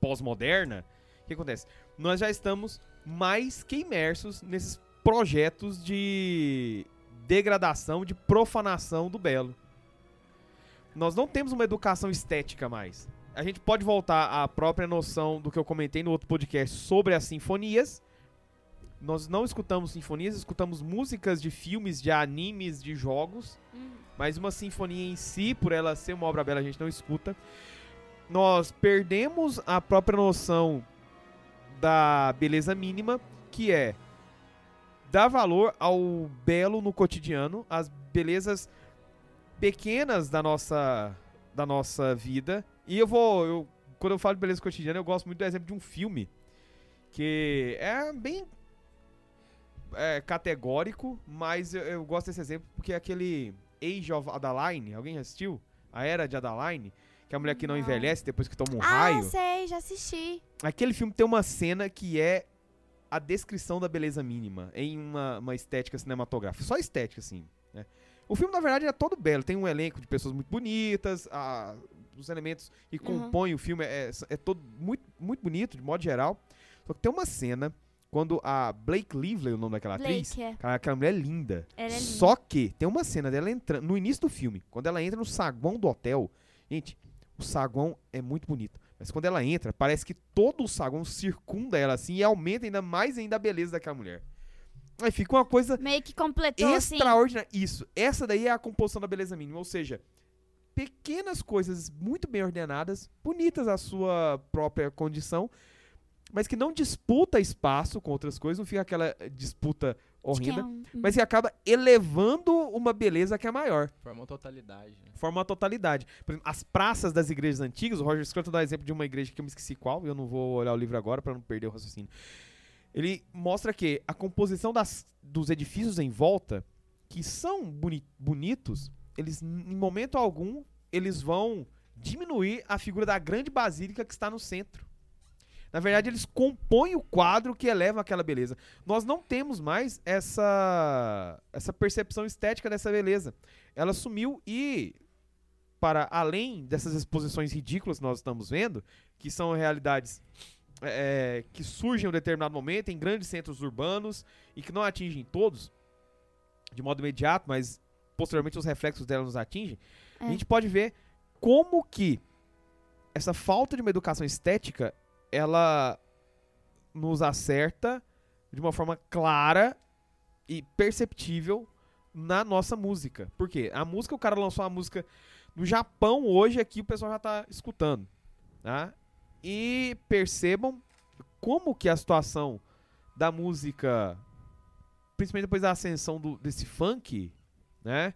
B: pós-moderna, o que acontece? Nós já estamos mais que imersos nesses projetos de degradação, de profanação do belo. Nós não temos uma educação estética mais. A gente pode voltar à própria noção do que eu comentei no outro podcast sobre as sinfonias, nós não escutamos sinfonias, escutamos músicas de filmes, de animes, de jogos. Mas uma sinfonia em si, por ela ser uma obra bela, a gente não escuta. Nós perdemos a própria noção da beleza mínima, que é dar valor ao belo no cotidiano, as belezas pequenas da nossa da nossa vida. E eu vou, eu, quando eu falo de beleza cotidiana, eu gosto muito do exemplo de um filme que é bem é, categórico, mas eu, eu gosto desse exemplo porque é aquele Age of Adaline, alguém já assistiu? A Era de Adaline, que é a mulher que não,
D: Não.
B: envelhece depois que toma um
D: Ah,
B: raio.
D: sei, já assisti.
B: Aquele filme tem uma cena que é a descrição da beleza mínima em uma, uma estética cinematográfica. Só estética, assim. Né? O filme, na verdade, é todo belo. Tem um elenco de pessoas muito bonitas, a- os elementos que
D: Uhum.
B: compõem o filme é, é todo muito, muito bonito, de modo geral. Só que tem uma cena quando a Blake Lively, o nome daquela atriz,
D: Blake, é.
B: cara, aquela mulher é linda.
D: Ela é linda.
B: Só que tem uma cena dela entrando no início do filme, quando ela entra no saguão do hotel. Gente, o saguão é muito bonito. Mas quando ela entra, parece que todo o saguão circunda ela assim e aumenta ainda mais ainda a beleza daquela mulher. Aí fica uma coisa
D: Meio que completou, assim.
B: extraordinária. Isso, essa daí é a composição da beleza mínima, ou seja, pequenas coisas muito bem ordenadas, bonitas à sua própria condição, mas que não disputa espaço com outras coisas, não fica aquela disputa
D: é
B: horrenda,
D: um-
B: mas que acaba elevando uma beleza que é maior.
C: Forma uma totalidade, né?
B: Forma uma totalidade. Por exemplo, as praças das igrejas antigas, o Roger Scruton dá exemplo de uma igreja que eu me esqueci qual, eu não vou olhar o livro agora para não perder o raciocínio. Ele mostra que a composição das, dos edifícios em volta, que são boni- bonitos, eles em momento algum eles vão diminuir a figura da grande basílica que está no centro. Na verdade, eles compõem o quadro que eleva aquela beleza. Nós não temos mais essa essa percepção estética dessa beleza. Ela sumiu e para além dessas exposições ridículas que nós estamos vendo, que são realidades é, que surgem em um determinado momento em grandes centros urbanos e que não atingem todos de modo imediato, mas posteriormente os reflexos dela nos atingem, a
D: É.
B: gente pode ver como que essa falta de uma educação estética ela nos acerta de uma forma clara e perceptível na nossa música. Por quê? A música, o cara lançou uma música No Japão, hoje, aqui o pessoal já tá escutando. Tá? E percebam como que a situação da música, principalmente depois da ascensão do- desse funk, né?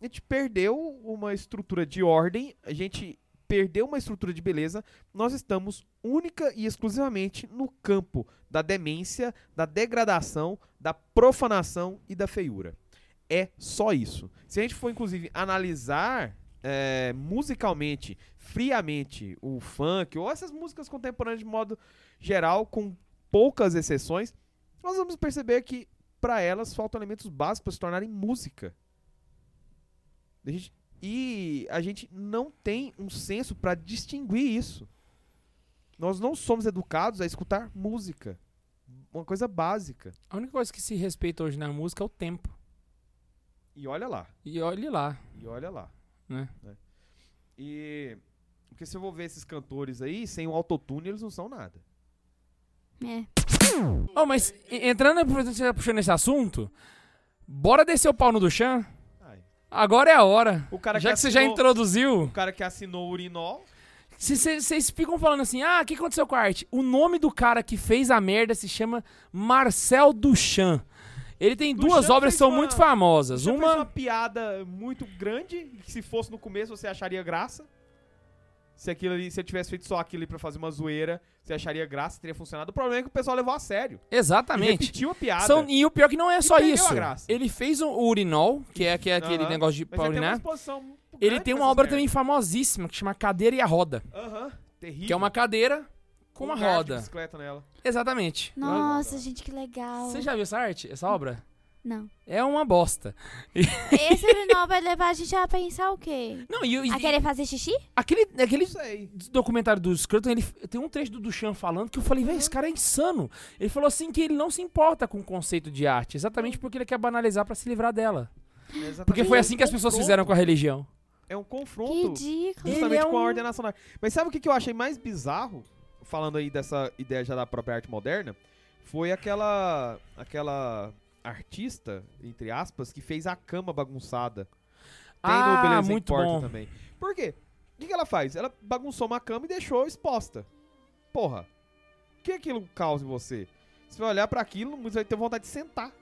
B: A gente perdeu uma estrutura de ordem, a gente perdeu uma estrutura de beleza, nós estamos única e exclusivamente no campo da demência, da degradação, da profanação e da feiura. É só isso. Se a gente for, inclusive, analisar é, musicalmente, friamente, o funk, ou essas músicas contemporâneas de modo geral, com poucas exceções, nós vamos perceber que para elas faltam elementos básicos para se tornarem música. A gente- e a gente não tem um senso para distinguir isso. Nós não somos educados a escutar música. Uma coisa básica.
A: A única coisa que se respeita hoje na música é o tempo.
B: E olha lá.
A: E olhe lá,
B: E olha lá.
A: né?
B: E. Porque se eu vou ver esses cantores aí, sem o autotune, eles não são nada.
D: É.
A: Oh, mas entrando, tá puxando esse assunto, bora descer o pau no Duchan? Agora é a hora.
B: O cara
A: Já
B: que
A: que você já
B: assinou-
A: introduziu,
B: O cara que assinou o urinol.
A: vocês ficam falando assim, ah, o que aconteceu com a arte? O nome do cara que fez a merda se chama Marcel Duchamp. Ele tem
B: Duchamp
A: duas obras que são
B: uma-
A: muito famosas.
B: Fez
A: Uma,
B: uma piada muito grande, que se fosse no começo você acharia graça. Se aquilo ali, se eu tivesse feito só aquilo ali pra fazer uma zoeira, você acharia graça, teria funcionado. O problema é que o pessoal levou a sério. E
A: exatamente.
B: repetiu a piada.
A: São- e o pior que não é
B: E
A: só isso.
B: a graça.
A: Ele fez o urinol, que é, que é aquele
B: Aham.
A: negócio de
B: Mas
A: pra
B: ele tem uma
A: urinar. Ele tem uma obra
B: merdas.
A: também famosíssima que chama Cadeira e a Roda,
B: Aham, terrível.
A: que é uma cadeira com uma
B: um kart de
A: roda.
B: bicicleta nela.
A: Exatamente.
D: Nossa, gente, que legal.
A: Você já viu essa arte, essa obra?
D: Não.
A: É uma bosta.
D: Esse urinol vai levar a gente a pensar o quê?
A: Não, e, e-
D: A querer fazer xixi?
A: aquele, aquele
B: sei.
A: documentário do Scruton, ele tem um trecho do Duchamp falando que eu falei, velho, esse cara é insano. Ele falou assim que ele não se importa com o conceito de arte, exatamente porque ele quer banalizar pra se livrar dela.
B: É exatamente
A: Porque foi
B: um
A: assim que as pessoas fizeram com a religião.
B: É um confronto justamente
A: é
B: com a
A: um-
B: ordenação da arte. Mas sabe o que, que eu achei mais bizarro, falando aí dessa ideia já da própria arte moderna? Foi aquela aquela artista, entre aspas, que fez a cama bagunçada. Tem no
A: ah,
B: Beleza
A: muito
B: Importa
A: bom.
B: também. Por quê? O que, que ela faz? Ela bagunçou uma cama e deixou exposta. Porra, o que aquilo causa em você? Você vai olhar pra aquilo, você vai ter vontade de sentar.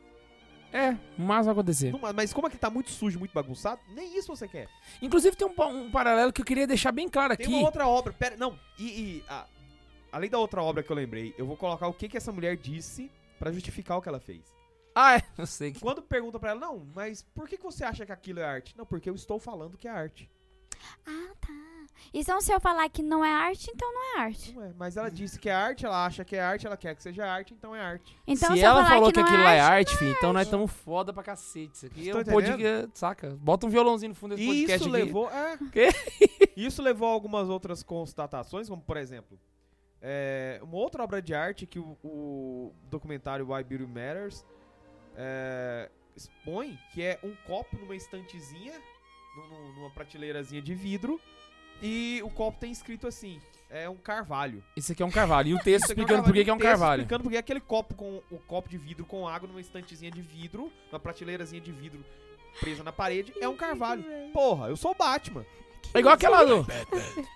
A: É, mas vai acontecer.
B: Numa- Mas como é que tá muito sujo, muito bagunçado, nem isso você quer.
A: Inclusive tem um, um paralelo que eu queria deixar bem claro
B: Tem
A: aqui.
B: uma outra obra, pera, não, e, e, a- além da outra obra que eu lembrei, eu vou colocar o que, que essa mulher disse pra justificar o que ela fez.
A: Ah, é, eu sei. que-
B: Quando pergunta pra ela, não, mas por que, que você acha que aquilo é arte? Não, porque eu estou falando que é arte.
D: Ah, tá. Então se eu falar que não é arte, então não é arte.
B: Não é, mas ela disse que é arte, ela acha que é arte, ela quer que seja arte, então é arte.
D: Então
A: Se
D: se,
A: ela falou
D: que,
A: que,
D: não
A: aquilo é
D: arte,
A: arte, filho, então nós estamos foda pra cacete. Isso aqui é
B: Estão
A: um podcast, saca? Bota um violãozinho no fundo desse podcast
B: isso
A: aqui.
B: levou, é,
A: Quê?
B: isso levou a algumas outras constatações, como por exemplo, é, uma outra obra de arte que o, o documentário Why Beauty Matters é, expõe, que é um copo numa estantezinha, nu- nu- numa prateleirazinha de vidro, e o copo tem escrito assim, é um carvalho.
A: Isso aqui é um carvalho. E o texto
B: aqui
A: explicando por que que é um carvalho.
B: Explicando porque aquele copo com o copo de vidro com água numa estantezinha de vidro, numa prateleirazinha de vidro presa na parede, é um carvalho. Porra, eu sou o Batman.
A: É igual aquela do.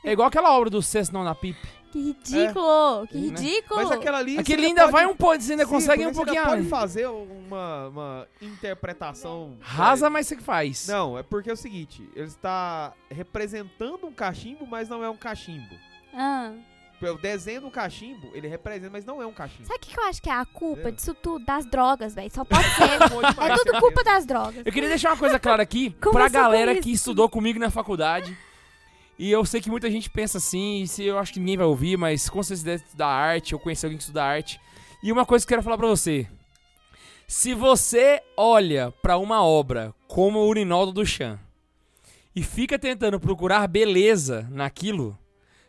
A: É igual aquela obra do Cessnon na Pip.
D: Que ridículo, que
A: Né?
D: ridículo.
B: Mas aquela ali.
A: Aquele
B: você
A: ainda
B: pode-
A: vai um pouco, você ainda
B: Sim,
A: consegue um
B: você
A: pouquinho.
B: ainda pode
A: além.
B: fazer uma, uma interpretação.
A: Rasa,
B: é,
A: mas você que faz.
B: Não, é porque é o seguinte: ele está representando um cachimbo, mas não é um cachimbo.
D: Ah.
B: O desenho do cachimbo, ele representa, mas não é um cachimbo.
D: Sabe o que que eu acho que é a culpa
B: É.
D: disso tudo? Das drogas, velho. Só pode ser. É tudo culpa das drogas.
A: Eu queria deixar uma coisa clara aqui pra galera que estudou comigo na faculdade. E eu sei que muita gente pensa assim, e se eu acho que ninguém vai ouvir, mas com certeza deve estudar arte, ou conhecer alguém que estuda arte. E uma coisa que eu quero falar pra você. Se você olha pra uma obra como o Urinol do Duchamp e fica tentando procurar beleza naquilo,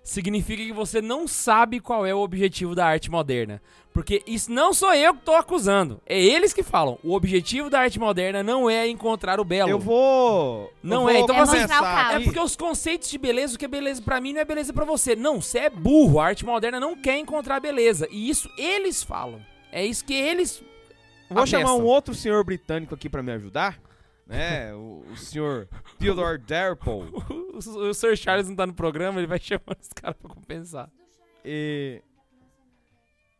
A: significa que você não sabe qual é o objetivo da arte moderna. Porque isso não sou eu que tô acusando, é eles que falam. O objetivo da arte moderna não é encontrar o belo.
B: Eu vou.
A: Não
B: eu
A: é,
B: vou
A: então
D: É
A: você-
B: começar
D: caos.
A: É porque os conceitos de beleza, o que é beleza pra mim não é beleza pra você. Não, você é burro. A arte moderna não quer encontrar beleza. E isso eles falam. É isso que eles.
B: Vou
A: atestam.
B: chamar um outro senhor britânico aqui pra me ajudar. Né? O, o senhor Theodore Darple.
A: O, o, o Sir Charles não tá no programa, ele vai chamar os caras pra compensar.
B: E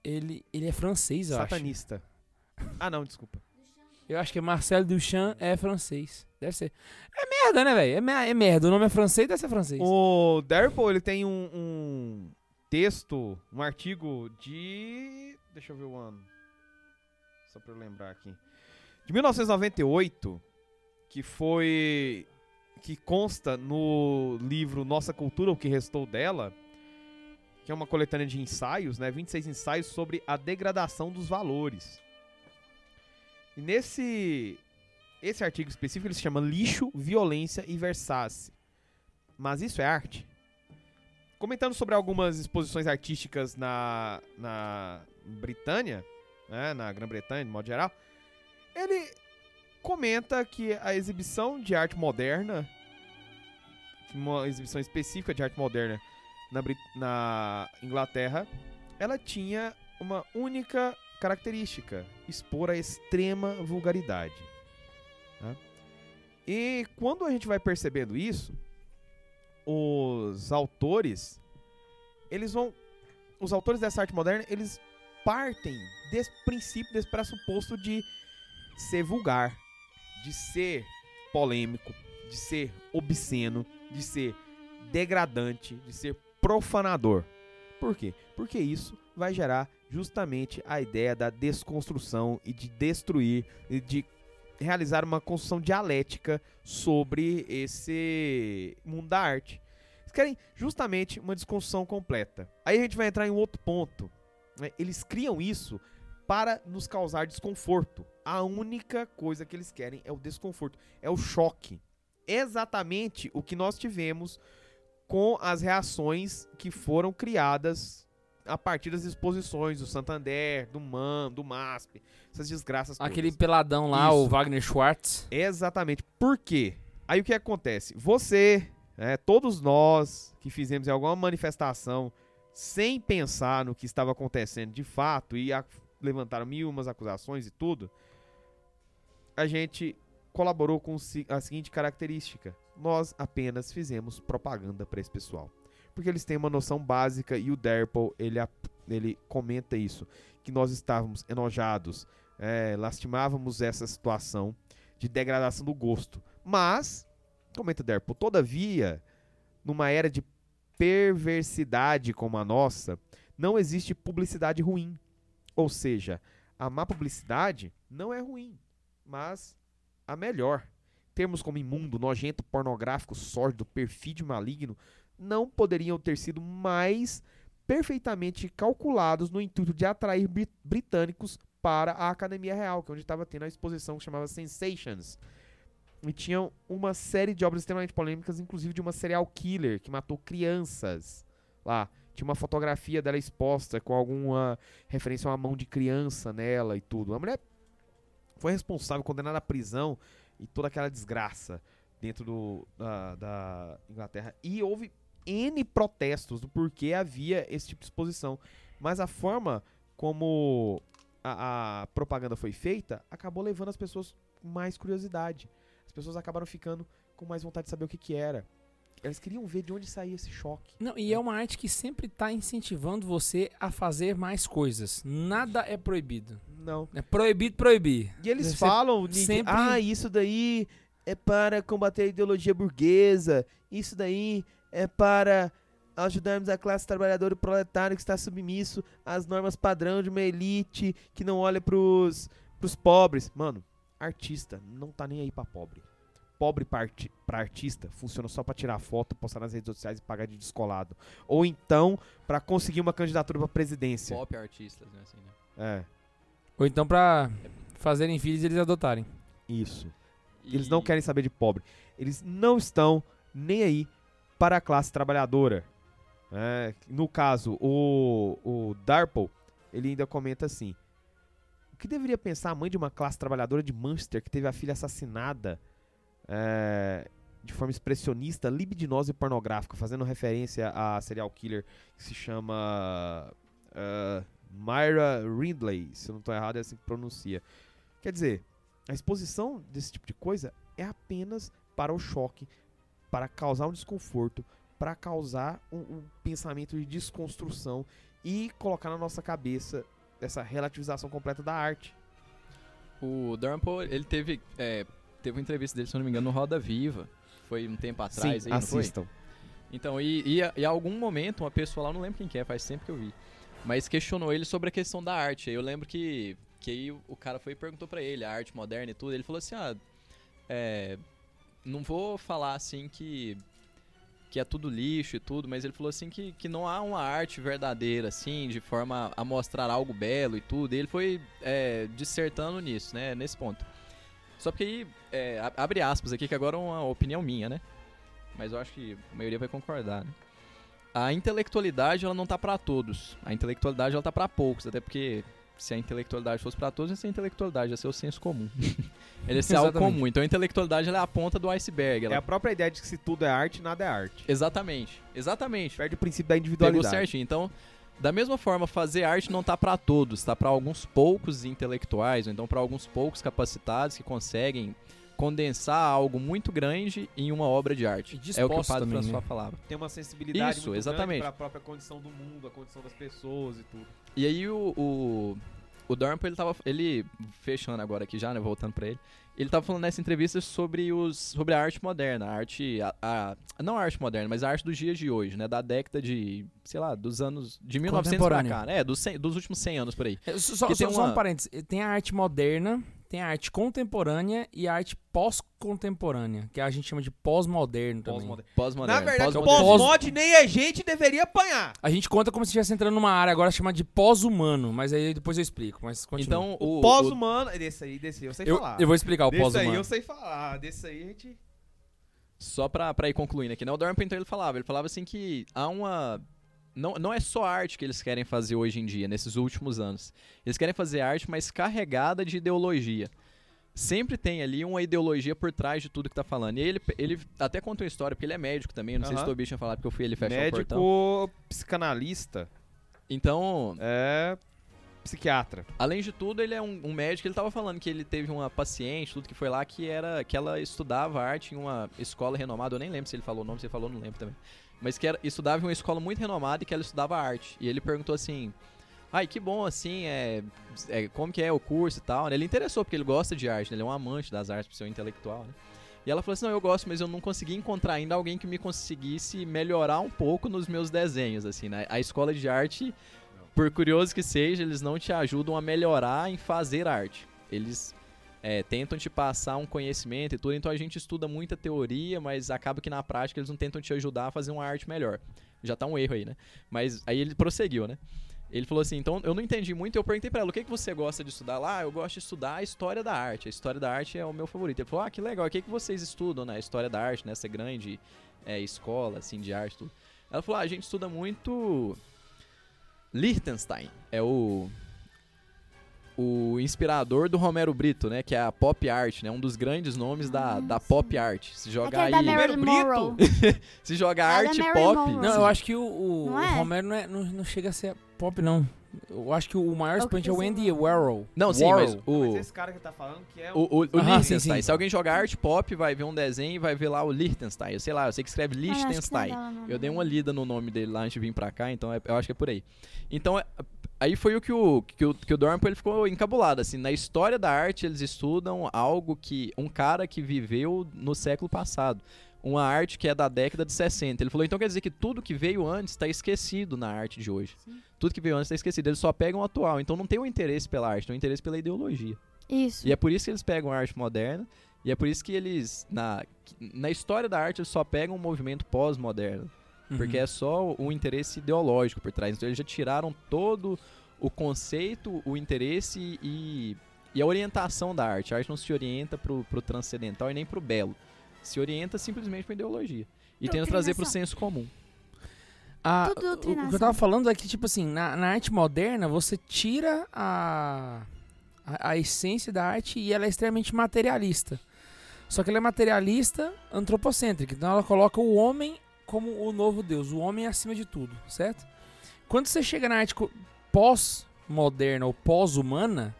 A: Ele, ele é francês, eu acho.
B: satanista. Ah, não, desculpa.
A: Eu acho que Marcel Duchamp é francês. Deve ser. É merda, né, velho? É, é merda. O nome é francês, deve ser francês.
B: O Darple, ele tem um, um texto, um artigo de... Deixa eu ver o ano. Só pra eu lembrar aqui. De 1998, que foi... Que consta no livro Nossa Cultura, o que restou dela, que é uma coletânea de ensaios, né? 26 ensaios sobre a degradação dos valores. E nesse... Esse artigo específico ele se chama Lixo, Violência e Versace. Mas isso é arte? Comentando sobre algumas exposições artísticas na, na Britânia, né, na Grã-Bretanha, de modo geral, ele comenta que a exibição de arte moderna, uma exibição específica de arte moderna na, na Inglaterra, ela tinha uma única característica: expor a extrema vulgaridade. né? E quando a gente vai percebendo isso, os autores, eles vão, os autores dessa arte moderna, eles partem desse princípio, desse pressuposto de ser vulgar, de ser polêmico, de ser obsceno, de ser degradante, de ser profanador. Por quê? Porque isso vai gerar justamente a ideia da desconstrução e de destruir e de realizar uma construção dialética sobre esse mundo da arte. Eles querem justamente uma desconstrução completa. Aí a gente vai entrar em um outro ponto. né? Eles criam isso para nos causar desconforto. A única coisa que eles querem é o desconforto, é o choque. Exatamente o que nós tivemos com as reações que foram criadas a partir das exposições do Santander, do MAN, do MASP, essas desgraças todas.
A: Aquele peladão lá, o
B: Isso.
A: Wagner Schwartz.
B: Exatamente. Por quê? Aí o que acontece? Você, né, todos nós que fizemos alguma manifestação sem pensar no que estava acontecendo de fato e a- levantaram mil umas acusações e tudo, a gente colaborou com a seguinte característica: nós apenas fizemos propaganda para esse pessoal. Porque eles têm uma noção básica e o Derple, ele, ele comenta isso, que nós estávamos enojados, é, lastimávamos essa situação de degradação do gosto. Mas, comenta Derpo, todavia, numa era de perversidade como a nossa, não existe publicidade ruim. Ou seja, a má publicidade não é ruim, mas a melhor. Termos como imundo, nojento, pornográfico, sórdido, perfídio, maligno, não poderiam ter sido mais perfeitamente calculados no intuito de atrair bri- britânicos para a Academia Real, que é onde estava tendo a exposição que chamava Sensations. E tinha uma série de obras extremamente polêmicas, inclusive de uma serial killer que matou crianças lá. Tinha uma fotografia dela exposta com alguma referência a uma mão de criança nela e tudo. A mulher foi responsável, condenada à prisão e toda aquela desgraça dentro do, da, da Inglaterra. E houve N protestos do porquê havia esse tipo de exposição. Mas a forma como a, a propaganda foi feita acabou levando as pessoas com mais curiosidade. As pessoas acabaram ficando com mais vontade de saber o que, que era. Elas queriam ver de onde saía esse choque.
A: Não, e é uma arte que sempre tá incentivando você a fazer mais coisas. Nada é proibido.
B: Não.
A: É proibido proibir.
B: E eles
A: Você
B: falam, Nick,
A: sempre-
B: ah, isso daí é para combater a ideologia burguesa, isso daí é para ajudarmos a classe trabalhadora e proletária que está submisso às normas padrão de uma elite que não olha pros, pros pobres. Mano, artista não tá nem aí pra pobre. Pobre pra, arti pra artista funciona só pra tirar foto, postar nas redes sociais e pagar de descolado. Ou então pra conseguir uma candidatura pra presidência.
C: Pop artistas, né? Assim, né?
B: É,
A: Ou então pra fazerem filhos e eles adotarem.
B: isso.
C: E-
B: Eles não querem saber de pobre. Eles não estão nem aí para a classe trabalhadora. É, no caso, o, o Darple, ele ainda comenta assim: O que deveria pensar a mãe de uma classe trabalhadora de Manchester que teve a filha assassinada é, de forma expressionista, libidinosa e pornográfica, fazendo referência a serial killer que se chama é, Myra Ridley, se eu não estou errado, é assim que pronuncia. Quer dizer, a exposição desse tipo de coisa é apenas para o choque, para causar um desconforto, para causar um, um pensamento de desconstrução e colocar na nossa cabeça essa relativização completa da arte.
C: O Darnpo, ele teve, é, teve uma entrevista dele, se eu não me engano, no Roda Viva. Foi um tempo atrás
B: Sim,
C: aí,
B: assistam.
C: Então, e, e, e a algum momento, uma pessoa lá, não lembro quem que é, faz tempo que eu vi, mas questionou ele sobre a questão da arte. Eu lembro que, que aí o, cara foi e perguntou pra ele, a arte moderna e tudo, ele falou assim, ah, é, não vou falar assim que que é tudo lixo e tudo, mas ele falou assim que, que não há uma arte verdadeira, assim, de forma a mostrar algo belo e tudo. E ele foi é, dissertando nisso, né, nesse ponto. Só porque aí, é, abre aspas aqui, que agora é uma opinião minha, né? Mas eu acho que a maioria vai concordar, né? A intelectualidade, ela não tá pra todos. A intelectualidade, ela tá pra poucos, até porque se a intelectualidade fosse pra todos, ia ser intelectualidade, ia ser o senso comum. Ele ia ser algo comum. Então a intelectualidade, é a ponta do iceberg. Ela...
B: É a própria ideia de que se tudo é arte, nada é arte.
C: Exatamente, exatamente.
B: Perde o princípio da
C: Pegou
B: individualidade.
C: certinho. Então, da mesma forma, fazer arte não tá pra todos, tá pra alguns poucos intelectuais, ou então pra alguns poucos capacitados que conseguem condensar algo muito grande em uma obra de arte.
A: E
C: É o que o padre
A: também,
C: François
A: né?
C: falava.
B: Tem uma sensibilidade
C: Isso,
B: muito
C: exatamente.
B: para a própria condição do mundo, a condição das pessoas e tudo.
C: E aí o, o, o Dornpo, ele tava. Ele. Fechando agora aqui já, né? Voltando pra ele. Ele tava falando nessa entrevista sobre, os, sobre a arte moderna, a arte. A, a- não a arte moderna, mas a arte dos dias de hoje, né? Da década de. sei lá, dos anos. De 1900 pra cá, né? É, dos, 100 dos últimos 100 anos por aí.
A: É, Só, só- só
C: uma-
A: um parênteses. Tem a arte moderna, tem a arte contemporânea e a arte pós-contemporânea, que a gente chama de pós-moderno também.
B: Pós-moderno.
C: Pós-moderno.
B: Na verdade,
C: pós-moderno.
B: pós-mod nem a gente deveria apanhar.
A: A gente conta como se estivesse entrando numa área agora chamada de pós-humano, mas aí depois eu explico. Mas continua.
C: Então, o.
B: O
C: o-
B: pós-humano. Desse aí, desse aí, eu sei
A: eu,
B: falar.
A: eu vou explicar o
B: Desse aí
A: pós-humano.
B: eu sei falar. Desse aí a gente.
C: Só pra, pra ir concluindo aqui, né? O Dorn Pinter ele falava, ele falava assim que há uma. Não, não é só arte que eles querem fazer hoje em dia, nesses últimos anos. Eles querem fazer arte, mas carregada de ideologia. Sempre tem ali uma ideologia por trás de tudo que tá falando. E ele, ele até conta uma história, porque ele é médico também. Não sei se o. Tobias tinha falado, porque eu fui ele fechar o portão.
B: Médico, psicanalista,
C: Então,
B: é psiquiatra.
C: Além de tudo, ele é um, um médico. Ele tava falando que ele teve uma paciente, tudo que foi lá, que era que ela estudava arte em uma escola renomada. Eu nem lembro se ele falou o nome, se ele falou, não lembro também. Mas que era, estudava em uma escola muito renomada e que ela estudava arte. E ele perguntou assim: Ai, que bom, assim, é, é, como que é o curso e tal. né? Ele interessou, porque ele gosta de arte, né? ele é um amante das artes, por ser um intelectual, né? E ela falou assim: Não, eu gosto, mas eu não consegui encontrar ainda alguém que me conseguisse melhorar um pouco nos meus desenhos, assim, né? A escola de arte, por curioso que seja, eles não te ajudam a melhorar em fazer arte. Eles é, tentam te passar um conhecimento e tudo, então a gente estuda muita teoria, mas acaba que na prática eles não tentam te ajudar a fazer uma arte melhor. Já tá um erro aí, né? Mas aí ele prosseguiu, né? Ele falou assim, então eu não entendi muito, eu perguntei pra ela, o que, que você gosta de estudar lá? Eu gosto de estudar a história da arte, a história da arte é o meu favorito. Ele falou, ah, que legal, o que, que vocês estudam na história da arte, nessa grande é, escola, assim, de arte tudo? Ela falou, ah, a gente estuda muito Liechtenstein, é o o inspirador do Romero Brito, né, que é a pop art, né, um dos grandes nomes da,
D: Ah,
C: da pop art. Se jogar
D: Aquele da
C: aí,
B: Romero
D: Monroe.
C: se jogar
D: É
C: arte pop,
D: Monroe.
A: Não, eu acho que o, o,
D: Não
A: o
D: é?
A: Romero não, é- não, não chega a ser pop, não. Eu acho que o maior
D: É o
A: expoente é o
D: o-
A: Andy Warhol.
C: Não, sim,
A: Warhol.
C: mas o
B: Mas esse cara que tá falando que é
C: O, o, o
A: Aham,
C: Liechtenstein.
A: sim, sim.
C: Se alguém jogar arte pop, vai ver um desenho e vai ver lá o Liechtenstein. Eu sei lá, eu sei que escreve
D: Ah, eu é.
C: Eu dei uma lida no nome dele lá antes de vir pra cá, então é- eu acho que é por aí. Então, é- aí foi o que o, que o, que o Dornpo ele ficou encabulado, assim, na história da arte eles estudam algo que, um cara que viveu no século passado. Uma arte que é da década de 60. Ele falou, então quer dizer que tudo que veio antes está esquecido na arte de hoje. Tudo que veio antes está esquecido. Eles só pegam o atual. Então não tem um interesse pela arte, tem um interesse pela ideologia.
D: Isso.
C: E é por isso que eles pegam a arte moderna, e é por isso que eles, na, na história da arte, eles só pegam um movimento pós-moderno.
A: Uhum.
C: Porque é só o interesse ideológico por trás. Então eles já tiraram todo o conceito, o interesse e, e a orientação da arte. A arte não se orienta pro, pro transcendental e nem pro belo. Se orienta simplesmente pra ideologia. E tenta trazer pro senso comum.
D: Tudo
A: o, que eu tava falando é que, tipo assim, na, na arte moderna, você tira a, a, a essência da arte e ela é extremamente materialista. Só que ela é materialista antropocêntrica. Então ela coloca o homem como o novo Deus, o homem acima de tudo, certo? Quando você chega na arte pós-moderna ou pós-humana,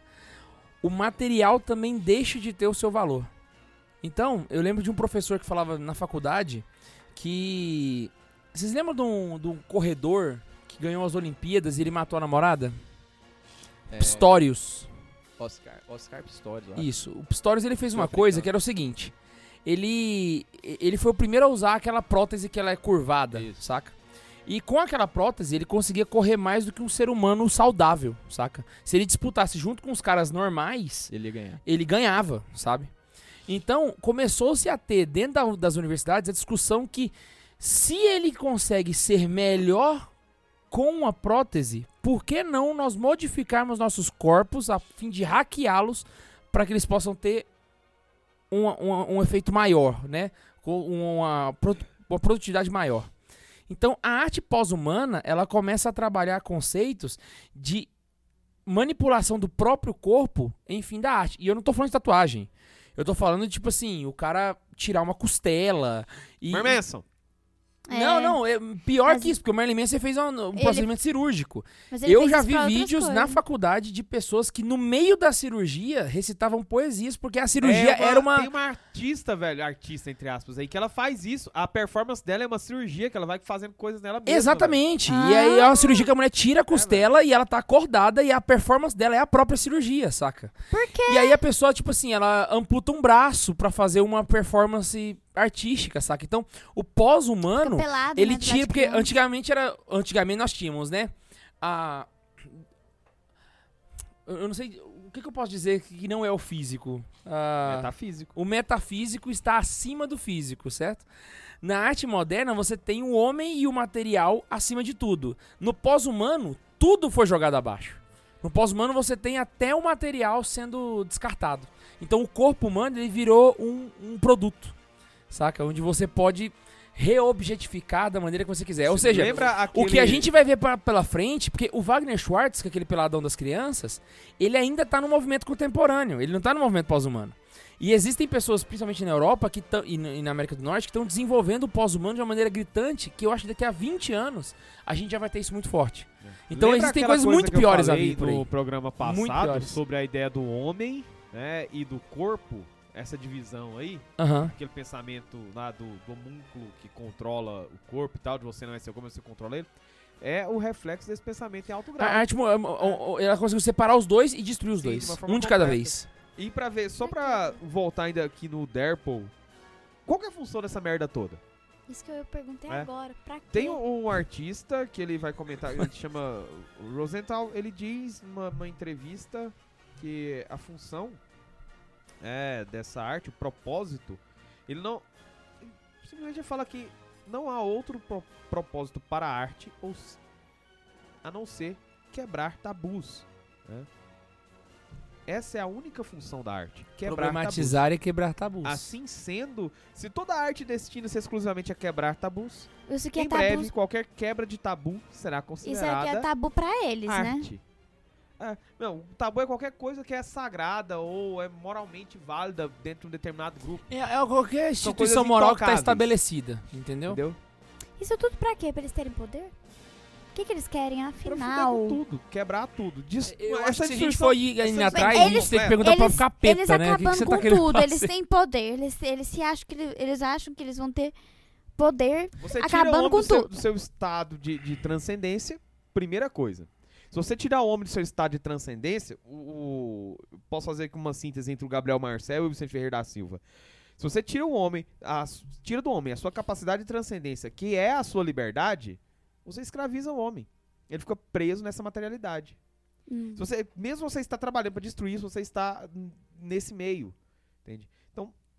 A: o material também deixa de ter o seu valor. Então, eu lembro de um professor que falava na faculdade que. Vocês lembram de um, de um corredor que ganhou as Olimpíadas e ele matou a namorada?
C: É,
A: Pistorius.
C: Oscar, Oscar Pistorius.
A: Isso. O Pistorius ele fez uma coisa que era o seguinte. Ele ele foi o primeiro a usar aquela prótese que ela é curvada,
C: Isso.
A: saca? E com aquela prótese ele conseguia correr mais do que um ser humano saudável, saca? Se ele disputasse junto com os caras normais,
C: Ele ia ganhar.
A: ele ganhava, sabe? Então, começou-se a ter dentro da- das universidades a discussão que se ele consegue ser melhor com a prótese, por que não nós modificarmos nossos corpos a fim de hackeá-los para que eles possam ter um, um, um efeito maior, né? Com uma, uma produtividade maior. Então, a arte pós-humana, ela começa a trabalhar conceitos de manipulação do próprio corpo em fim da arte. E eu não tô falando de tatuagem. Eu tô falando tipo assim, o cara tirar uma costela e...
B: Manson.
A: Não,
D: É,
A: não, é pior
D: Mas-
A: que isso, porque o Merlin Manson fez um, um
D: Ele-
A: procedimento cirúrgico. Eu já vi vídeos na faculdade de pessoas que no meio da cirurgia recitavam poesias, porque a cirurgia
B: É
A: era uma...
B: Tem uma artista, velho, artista, entre aspas, aí, que ela faz isso. A performance dela é uma cirurgia, que ela vai fazendo coisas nela mesma.
A: Exatamente.
D: velho.
A: E aí é
D: Ah.
A: uma cirurgia que a mulher tira a costela e ela tá acordada e a performance dela é a própria cirurgia, saca?
D: Por quê?
A: E aí a pessoa, tipo assim, ela amputa um braço pra fazer uma performance artística, saca? Então, o pós-humano,
D: Pelado,
A: ele
D: né,
A: tinha, porque antigamente era, antigamente nós tínhamos, né? A eu eu não sei, o que, que eu posso dizer que não é o físico? Ah,
B: Metafísico.
A: o metafísico está acima do físico, certo? Na arte moderna, você tem o homem e o material acima de tudo. No pós-humano, tudo foi jogado abaixo. No pós-humano, você tem até o material sendo descartado. Então, o corpo humano ele virou um, um produto, saca? Onde você pode reobjetificar da maneira que você quiser. Ou seja,
B: Lembra
A: o
B: aquele...
A: que a gente vai ver pra- pela frente, porque o Wagner Schwartz, que é aquele peladão das crianças, ele ainda tá no movimento contemporâneo, ele não tá no movimento pós-humano. E existem pessoas, principalmente na Europa que tão, e, na- América do Norte, que estão desenvolvendo o pós-humano de uma maneira gritante, que eu acho que daqui a 20 anos a gente já vai ter isso muito forte. Então
B: Lembra
A: existem coisas
B: coisa
A: muito piores a vir por
B: no programa passado sobre a ideia do homem, né, e do corpo, essa divisão aí,
A: Aham.
B: aquele pensamento lá do, do homúnculo que controla o corpo e tal, de você não é seu como você controla ele, é o reflexo desse pensamento em alto
A: A
B: grau.
A: arte, mo- mo- ela conseguiu separar os dois e destruir os
B: Sim, de
A: dois.
B: forma
A: Um de cada
B: completa.
A: vez.
B: E pra ver, só pra voltar ainda aqui no Derpol, qual que é a função dessa merda toda?
D: Isso que eu perguntei
B: É.
D: agora. Pra quê?
B: Tem um, um artista que ele vai comentar, ele se chama Rosenthal, ele diz numa uma entrevista que a função é dessa arte, o propósito, ele não. Simplesmente fala que não há outro pro- propósito para a arte ou a não ser quebrar tabus. né? Essa é a única função da arte. Quebrar tabus.
A: Problematizar e quebrar tabus.
B: Assim sendo, se toda a arte destina-se exclusivamente a quebrar tabus,
D: Isso que
B: em
D: é tabu.
B: breve, qualquer quebra de tabu será
D: Isso
B: considerada
D: aqui é tabu pra eles, né?
B: É, não, o tabu é qualquer coisa que é sagrada ou é moralmente válida dentro de um determinado grupo,
A: É, é qualquer instituição moral que tá
B: intocáveis.
A: estabelecida, entendeu?
B: entendeu?
D: Isso tudo pra quê? Pra eles terem poder? O que, que eles querem,
B: Pra
D: afinal?
B: com tudo, quebrar tudo. Dis-
A: Eu
B: essa
A: acho que se a gente for ir indo atrás, a gente
D: Eles-
A: tem que perguntar
D: eles,
A: pro capeta,
D: eles
A: né? O que tá
D: com tudo,
A: fazer?
D: eles têm poder. Eles, eles se acham que ele- eles acham que eles vão ter poder.
B: Você
D: acabando com
B: do seu,
D: tudo.
B: do seu estado de, de transcendência, primeira coisa. Se você tirar o homem do seu estado de transcendência, o, o- posso fazer aqui uma síntese entre o Gabriel Marcel e o Vicente Ferreira da Silva. Se você tira o homem, a- tira do homem a sua capacidade de transcendência, que é a sua liberdade, você escraviza o homem. Ele fica preso nessa materialidade.
D: Hum.
B: Se você, mesmo você está trabalhando para destruir isso, você está nesse meio, entende?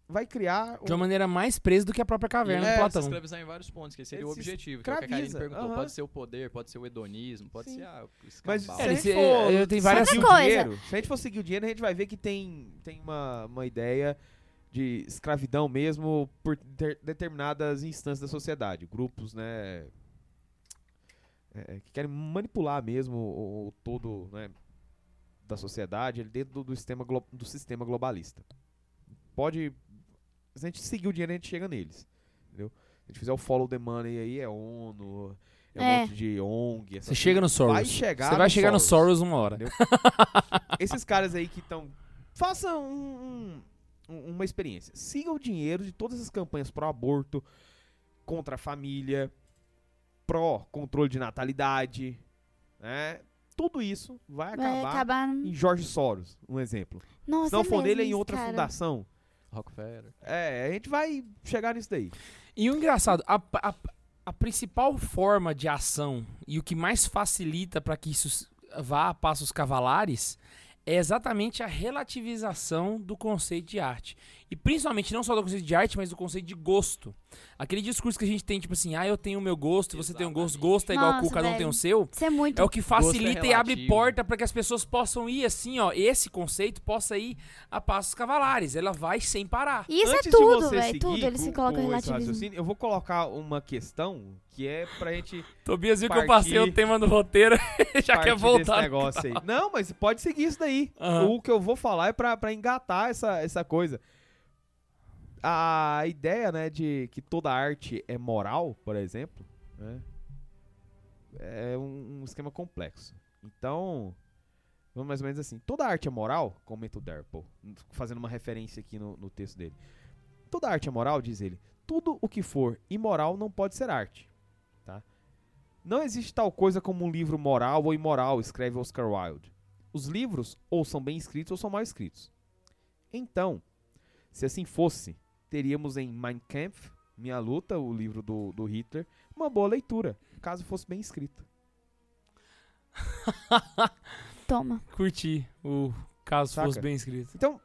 B: Vai criar
A: De uma
B: um-
A: maneira mais presa do que a própria caverna
B: É,
A: do
C: se
A: Platão.
C: escravizar em vários pontos, que esse seria
B: Ele
C: o
B: se
C: objetivo. Que é o que a Karine
B: escraviza,
C: perguntou. Pode ser o poder, pode ser o hedonismo, pode
B: Sim.
C: ser ah, o
B: Mas
A: É, ele se-
B: for
A: eu tenho várias-
B: seguir o
D: Outra coisa.
B: dinheiro, se a gente for seguir o dinheiro, a gente vai ver que tem, tem uma, uma ideia de escravidão mesmo por ter- determinadas instâncias da sociedade, grupos, né, é, que querem manipular mesmo o, o todo, né, da sociedade dentro do, do sistema, glo- do sistema globalista. Pode, se a gente seguir o dinheiro, a gente chega neles, entendeu? Se a gente fizer o follow the money aí, é ONU, é um
D: É.
B: monte de ONG,
A: Você chega no. Soros.
B: Vai chegar
A: Você vai
B: no
A: chegar no Soros uma hora.
B: Esses caras aí que estão. Façam um, um- um- uma experiência. Siga o dinheiro de todas as campanhas pró-aborto, contra a família, pró-controle de natalidade, né? Tudo isso vai
D: Vai
B: acabar
D: acabar.
B: em Jorge Soros, um exemplo.
D: Nossa,
B: Se não
D: é
B: for nele, é em outra
D: cara.
B: fundação.
C: Rockefeller.
B: É, a gente vai chegar nisso daí.
A: E o engraçado, a, a, a principal forma de ação e o que mais facilita para que isso vá a passos cavalares é exatamente a relativização do conceito de arte. E principalmente não só do conceito de arte, mas do conceito de gosto. Aquele discurso que a gente tem, tipo assim, ah, eu tenho o meu gosto, você tem o gosto,
C: Exatamente.
A: gosto é igual a cu,
D: Nossa,
A: cada um tem o seu.
D: Isso é muito.
A: É o que facilita e abre
C: relativo.
A: porta para que as pessoas possam ir assim, ó. Esse conceito possa ir a passos cavalares. Ela vai sem parar.
D: E isso
B: Antes
D: é tudo, velho. Tudo. Eles
B: com-
D: se
B: esse
D: relativismo.
B: Eu vou colocar uma questão que é pra gente
A: Tobias viu que eu passei o tema do roteiro já
B: partir
A: quer voltar.
B: desse negócio aí. Não, mas pode seguir isso daí.
A: Aham.
B: O que eu vou falar é pra, pra engatar essa, essa coisa. A ideia, né, de que toda arte é moral, por exemplo, né, é um, um esquema complexo. Então, vamos mais ou menos assim. Toda arte é moral, comenta o Derpo, fazendo uma referência aqui no, no texto dele. Toda arte é moral, diz ele. Tudo o que for imoral não pode ser arte. Tá? Não existe tal coisa como um livro moral ou imoral, escreve Oscar Wilde. Os livros ou são bem escritos ou são mal escritos. Então, se assim fosse, teríamos em Mein Kampf, Minha Luta, o livro do, do Hitler, uma boa leitura, caso fosse bem escrito.
D: Toma.
A: Curti o caso
B: Saca?
A: fosse bem escrito.
B: Então,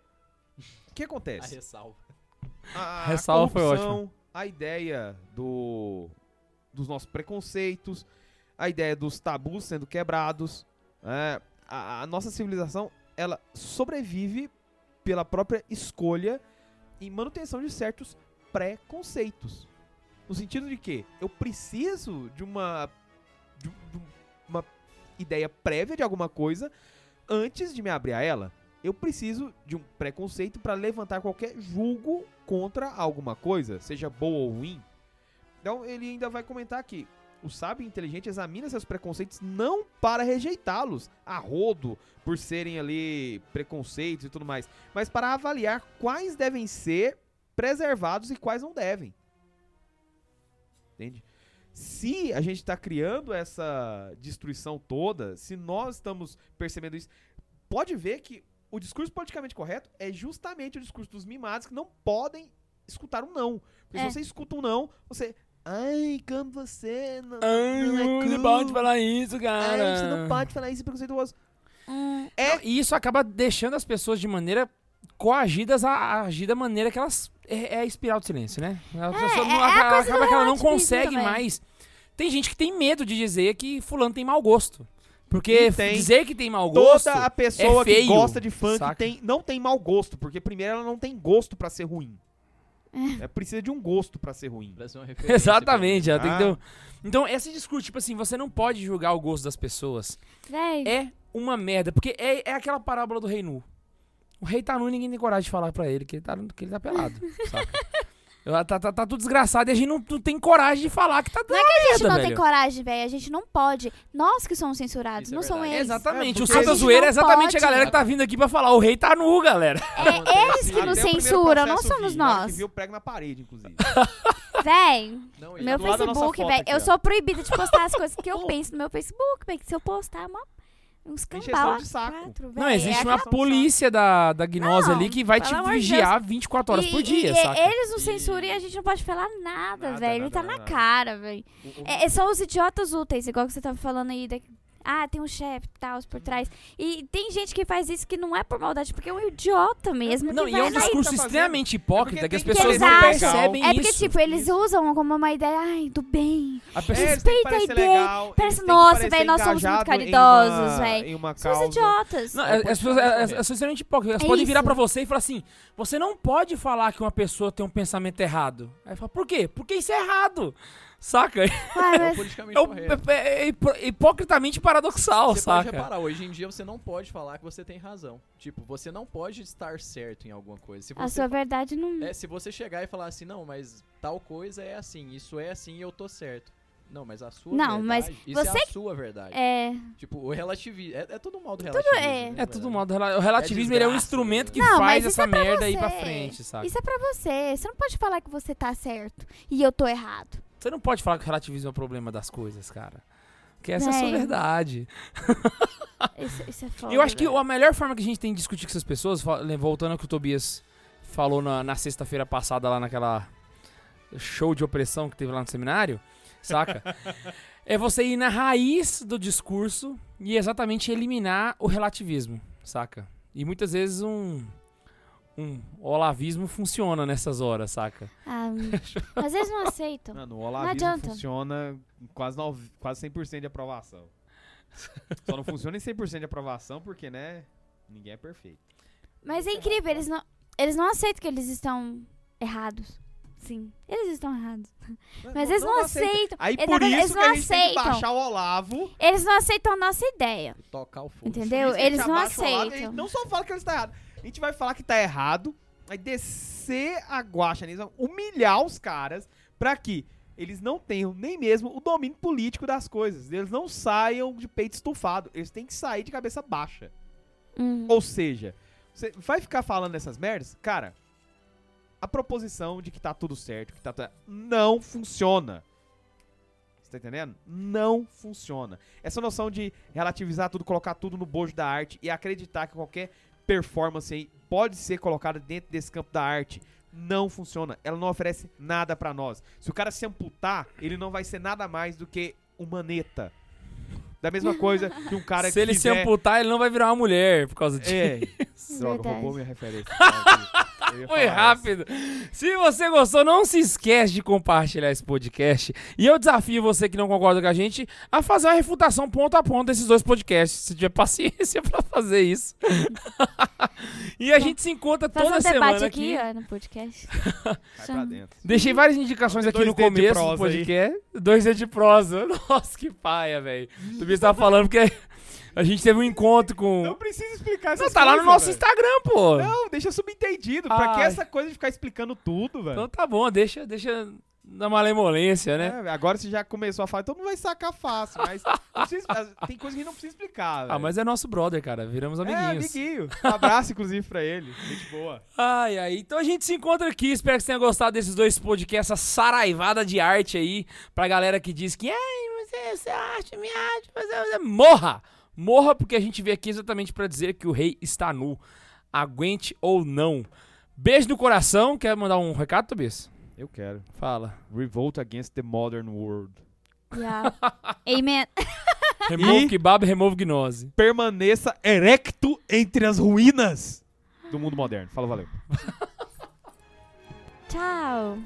B: o que
C: A
B: acontece?
C: ressalva.
B: A,
A: ressalva foi
B: corrupção, A ideia do, dos nossos preconceitos, a ideia dos tabus sendo quebrados. é, a, a nossa civilização, ela sobrevive pela própria escolha e manutenção de certos preconceitos. No sentido de que eu preciso de uma, de, de uma ideia prévia de alguma coisa antes de me abrir a ela. Eu preciso de um preconceito para levantar qualquer julgo contra alguma coisa, seja boa ou ruim. Então ele ainda vai comentar aqui. O sábio inteligente examina seus preconceitos não para rejeitá-los a rodo por serem ali preconceitos e tudo mais, mas para avaliar quais devem ser preservados e quais não devem. Entende? Se a gente está criando essa destruição toda, se nós estamos percebendo isso, pode ver que o discurso politicamente correto é justamente o discurso dos mimados que não podem escutar um não. Porque
D: É.
B: se você escuta um não, você. Ai, como você não,
A: Ai,
B: não é
A: não
B: cool.
A: pode falar isso,
B: Ai,
A: cara.
B: você não pode falar isso preconceituoso.
D: Hum,
B: É.
A: Não, E isso acaba deixando as pessoas de maneira coagidas a a agir da maneira que elas. É, é a espiral do silêncio, né? A pessoa não-
D: é a
A: acaba,
D: do
A: acaba que ela não consegue mais. Tem gente que tem medo de dizer que fulano tem mau gosto. Porque dizer que tem mau gosto.
B: Toda a pessoa
A: é feio,
B: que gosta de funk tem, não tem mau gosto, porque primeiro ela não tem gosto pra ser ruim. É, precisa de um gosto pra ser ruim.
C: Pra ser uma referência,
A: Exatamente, ela tem que ter
B: Ah.
A: um- Então, esse discurso, tipo assim, você não pode julgar o gosto das pessoas.
D: véi.
A: É uma merda, porque é, é aquela parábola do rei nu. O rei tá nu e ninguém tem coragem de falar pra ele que ele tá, que ele tá pelado, saca? Tá, tá, tá tudo desgraçado e a gente não, não tem coragem de falar que tá
D: Não é que a gente
A: merda,
D: não
A: velho.
D: tem coragem, velho. A gente não pode. Nós que somos censurados,
C: Isso é
D: não são
C: verdade.
D: eles.
A: Exatamente,
B: É,
A: o Santa
D: a
A: Zoeira é exatamente a
D: pode.
A: galera que tá vindo aqui pra falar, o rei tá nu, galera.
D: É eles que nos censuram, não somos
B: vi,
D: nós.
B: que viu, prego na parede, inclusive.
D: Véi, meu
B: nossa
D: Facebook, velho. Eu sou proibida de postar as coisas que eu penso no meu Facebook, velho. que Se eu postar, é uma, uns cambal
B: de saco.
D: quatro,
A: Não, existe
D: É
A: uma polícia da, da gnose
D: Não,
A: ali que vai te vigiar 24 horas
D: E-
A: por dia,
D: e
A: saca?
D: Eles nos
C: E-
D: censuram e a gente não pode falar nada,
B: Nada,
D: velho.
B: nada,
D: Tá na
B: nada.
D: cara, velho. É, é só os idiotas úteis, igual que você tava falando aí. da- Ah, tem um chefe e tal, por trás. E tem gente que faz isso que não é por maldade, porque é um idiota mesmo.
A: Não,
D: que
A: e é um discurso
B: tá
A: extremamente hipócrita
B: É
A: que as pessoas
D: que
A: não percebem
D: É porque,
A: isso.
D: tipo, eles usam como uma ideia, ai, do bem.
A: A
B: É,
A: pessoa-
D: respeita a ideia,
B: legal,
D: parece, nossa, velho, nós somos muito caridosos, velho.
B: Em uma
D: São os
B: causa.
D: idiotas.
A: Não,
B: É
A: as pessoas são extremamente hipócritas. Elas
D: É
A: podem virar
D: isso.
A: pra você e falar assim: você não pode falar que uma pessoa tem um pensamento errado. Aí fala, por quê? Porque isso é errado. Saca?
C: É o
D: mas-
C: politicamente
A: É, o-
C: correto.
A: é- é hipo- hipocritamente paradoxal,
C: Você pode
A: saca?
C: reparar, hoje em dia você não pode falar que você tem razão. Tipo, você não pode estar certo em alguma coisa. Se
D: a
C: você,
D: sua verdade não.
C: é, se você chegar e falar assim, não, mas tal coisa é assim, isso é assim e eu tô certo. Não, mas a sua
D: Não, mas
C: verdade, isso
D: você
C: é a sua verdade.
D: É.
C: Tipo, o relativismo, é, é todo modo relativismo.
D: é.
C: né,
A: É tudo
C: velho?
A: modo. rela- O relativismo ele é um
C: desgraça,
A: instrumento que
D: Não,
A: faz
D: mas
A: essa
D: é
A: merda ir pra
D: você.
A: frente, sabe?
D: Isso é pra você. Você não pode falar que você tá certo e eu tô errado.
A: Você não pode falar que o relativismo é o problema das coisas, cara. Porque essa é a sua verdade.
D: Isso, isso é foda.
A: Eu acho que a melhor forma que a gente tem de discutir com essas pessoas, voltando ao que o Tobias falou na, na sexta-feira passada lá naquela show de opressão que teve lá no seminário, saca? é você ir na raiz do discurso e exatamente eliminar o relativismo, saca? E muitas vezes um um olavismo funciona nessas horas, saca?
D: Ah, às vezes não aceitam.
B: Mano, o olavismo
D: adianta.
B: funciona quase, nove- quase 100% de aprovação. Só não funciona em 100% de aprovação porque, né, ninguém é perfeito.
D: Mas é incrível, eles não, eles não aceitam que eles estão errados. Sim, eles estão errados. Mas eles não aceitam.
B: Aí
D: Eles-
B: por isso
D: eles
B: que a
D: não
B: gente tem que
D: aceitam.
B: baixar o Olavo.
D: Eles não aceitam a nossa ideia.
C: Tocar o fogo.
D: Entendeu? Eles não
B: o Olavo
D: aceitam.
B: não só fala que ele está errado. A gente vai falar que tá errado, vai descer a guacha neles, humilhar os caras pra que eles não tenham nem mesmo o domínio político das coisas. Eles não saiam de peito estufado. Eles têm que sair de cabeça baixa.
D: Uhum.
B: Ou seja, você vai ficar falando essas merdas? Cara, a proposição de que tá tudo certo, que tá tudo... não funciona. Você tá entendendo? Não funciona. Essa noção de relativizar tudo, colocar tudo no bojo da arte e acreditar que qualquer performance aí pode ser colocada dentro desse campo da arte não funciona. Ela não oferece nada pra nós. Se o cara se amputar, ele não vai ser nada mais do que um maneta. Da mesma coisa que um cara
A: Se
B: que
A: ele se
B: quiser...
A: amputar, ele não vai virar uma mulher por causa disso.
B: É. Droga,
D: Verdade.
B: roubou minha referência.
A: Foi rápido. Se você gostou, não se esquece de compartilhar esse podcast. E eu desafio você que não concorda com a gente a fazer uma refutação ponto a ponto desses dois podcasts. Se tiver paciência pra fazer isso. e a gente se encontra toda
D: um debate
A: semana
D: aqui,
A: aqui.
D: ó, no podcast.
B: Vai pra dentro.
A: Deixei várias indicações aqui no começo do
B: prosa aí.
A: podcast. Dois dedos de prosa. Nossa, que paia, velho. Me tava falando porque a gente teve um encontro com.
B: Não precisa explicar essas
A: Não, tá lá no
B: coisas,
A: nosso
B: velho.
A: Instagram, pô.
B: Não, deixa subentendido. Pra que
A: Ai.
B: essa coisa de ficar explicando tudo, velho?
A: Então tá bom, deixa, deixa na malemolência, né?
B: É, agora você já começou a falar, todo mundo vai sacar fácil, mas não precisa- tem coisa que não precisa explicar, velho.
A: Ah, mas é nosso brother, cara. Viramos
B: É,
A: amiguinhos.
B: amiguinho. Um abraço, inclusive, pra ele. Gente boa.
A: Ai, ai. Então a gente se encontra aqui. Espero que você tenha gostado desses dois podcasts, essa saraivada de arte aí. Pra galera que diz que, ai, você, você arte, minha arte, mas é, é-" morra! Morra, porque a gente veio aqui exatamente pra dizer que o rei está nu. Aguente ou não. Beijo no coração. Quer mandar um recado, Tobias?
B: Eu quero.
A: Fala.
B: Revolt against the modern world.
D: Yeah. Amen.
A: Remove kebab, remove gnose.
B: Permaneça erecto entre as ruínas do mundo moderno. Fala, valeu.
D: Tchau.